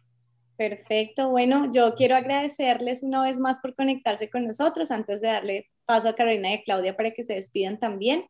Perfecto, bueno, yo quiero agradecerles una vez más por conectarse con nosotros antes de darle paso a Carolina y Claudia para que se despidan también.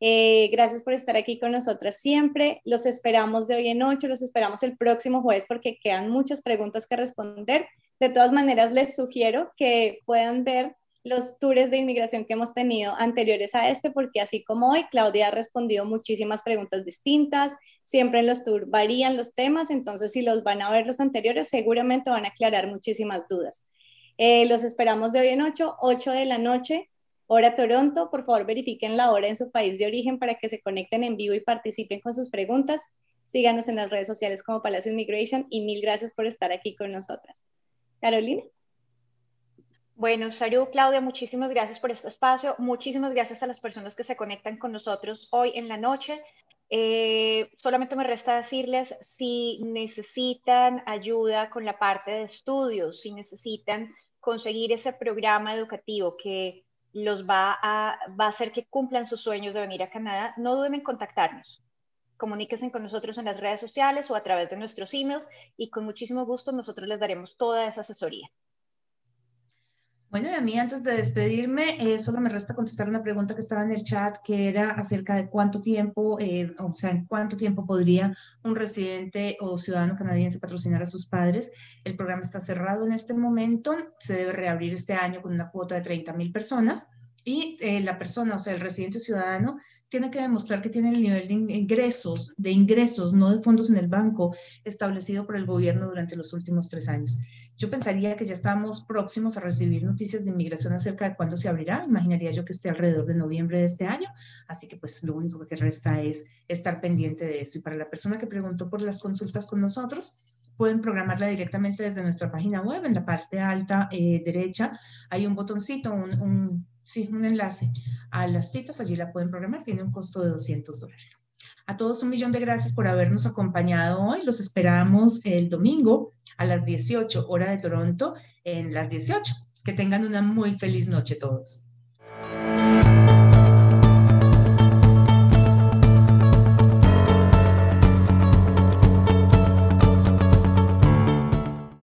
Eh, gracias por estar aquí con nosotras siempre. Los esperamos de hoy en ocho, los esperamos el próximo jueves porque quedan muchas preguntas que responder. De todas maneras, les sugiero que puedan ver los tours de inmigración que hemos tenido anteriores a este, porque así como hoy, Claudia ha respondido muchísimas preguntas distintas, siempre en los tours varían los temas, entonces si los van a ver los anteriores, seguramente van a aclarar muchísimas dudas. Eh, los esperamos de hoy en 8, 8 de la noche, Hora Toronto, por favor verifiquen la hora en su país de origen para que se conecten en vivo y participen con sus preguntas. Síganos en las redes sociales como Palacio Immigration y mil gracias por estar aquí con nosotras. Carolina. Bueno, Saru, Claudia, muchísimas gracias por este espacio. Muchísimas gracias a las personas que se conectan con nosotros hoy en la noche. Eh, solamente me resta decirles si necesitan ayuda con la parte de estudios, si necesitan conseguir ese programa educativo que los va a, va a hacer que cumplan sus sueños de venir a Canadá, no duden en contactarnos. Comuníquense con nosotros en las redes sociales o a través de nuestros emails y con muchísimo gusto nosotros les daremos toda esa asesoría. Bueno, y a mí antes de despedirme, eh, solo me resta contestar una pregunta que estaba en el chat, que era acerca de cuánto tiempo, eh, o sea, en cuánto tiempo podría un residente o ciudadano canadiense patrocinar a sus padres. El programa está cerrado en este momento, se debe reabrir este año con una cuota de 30 mil personas y eh, la persona, o sea, el residente ciudadano, tiene que demostrar que tiene el nivel de ingresos, de ingresos, no de fondos en el banco, establecido por el gobierno durante los últimos tres años. Yo pensaría que ya estamos próximos a recibir noticias de inmigración acerca de cuándo se abrirá. Imaginaría yo que esté alrededor de noviembre de este año. Así que pues lo único que resta es estar pendiente de eso. Y para la persona que preguntó por las consultas con nosotros, pueden programarla directamente desde nuestra página web. En la parte alta eh, derecha hay un botoncito, un, un sí, un enlace a las citas, allí la pueden programar, tiene un costo de 200 dólares. A todos un millón de gracias por habernos acompañado hoy. Los esperamos el domingo a las 18 hora de Toronto en las 18. Que tengan una muy feliz noche todos.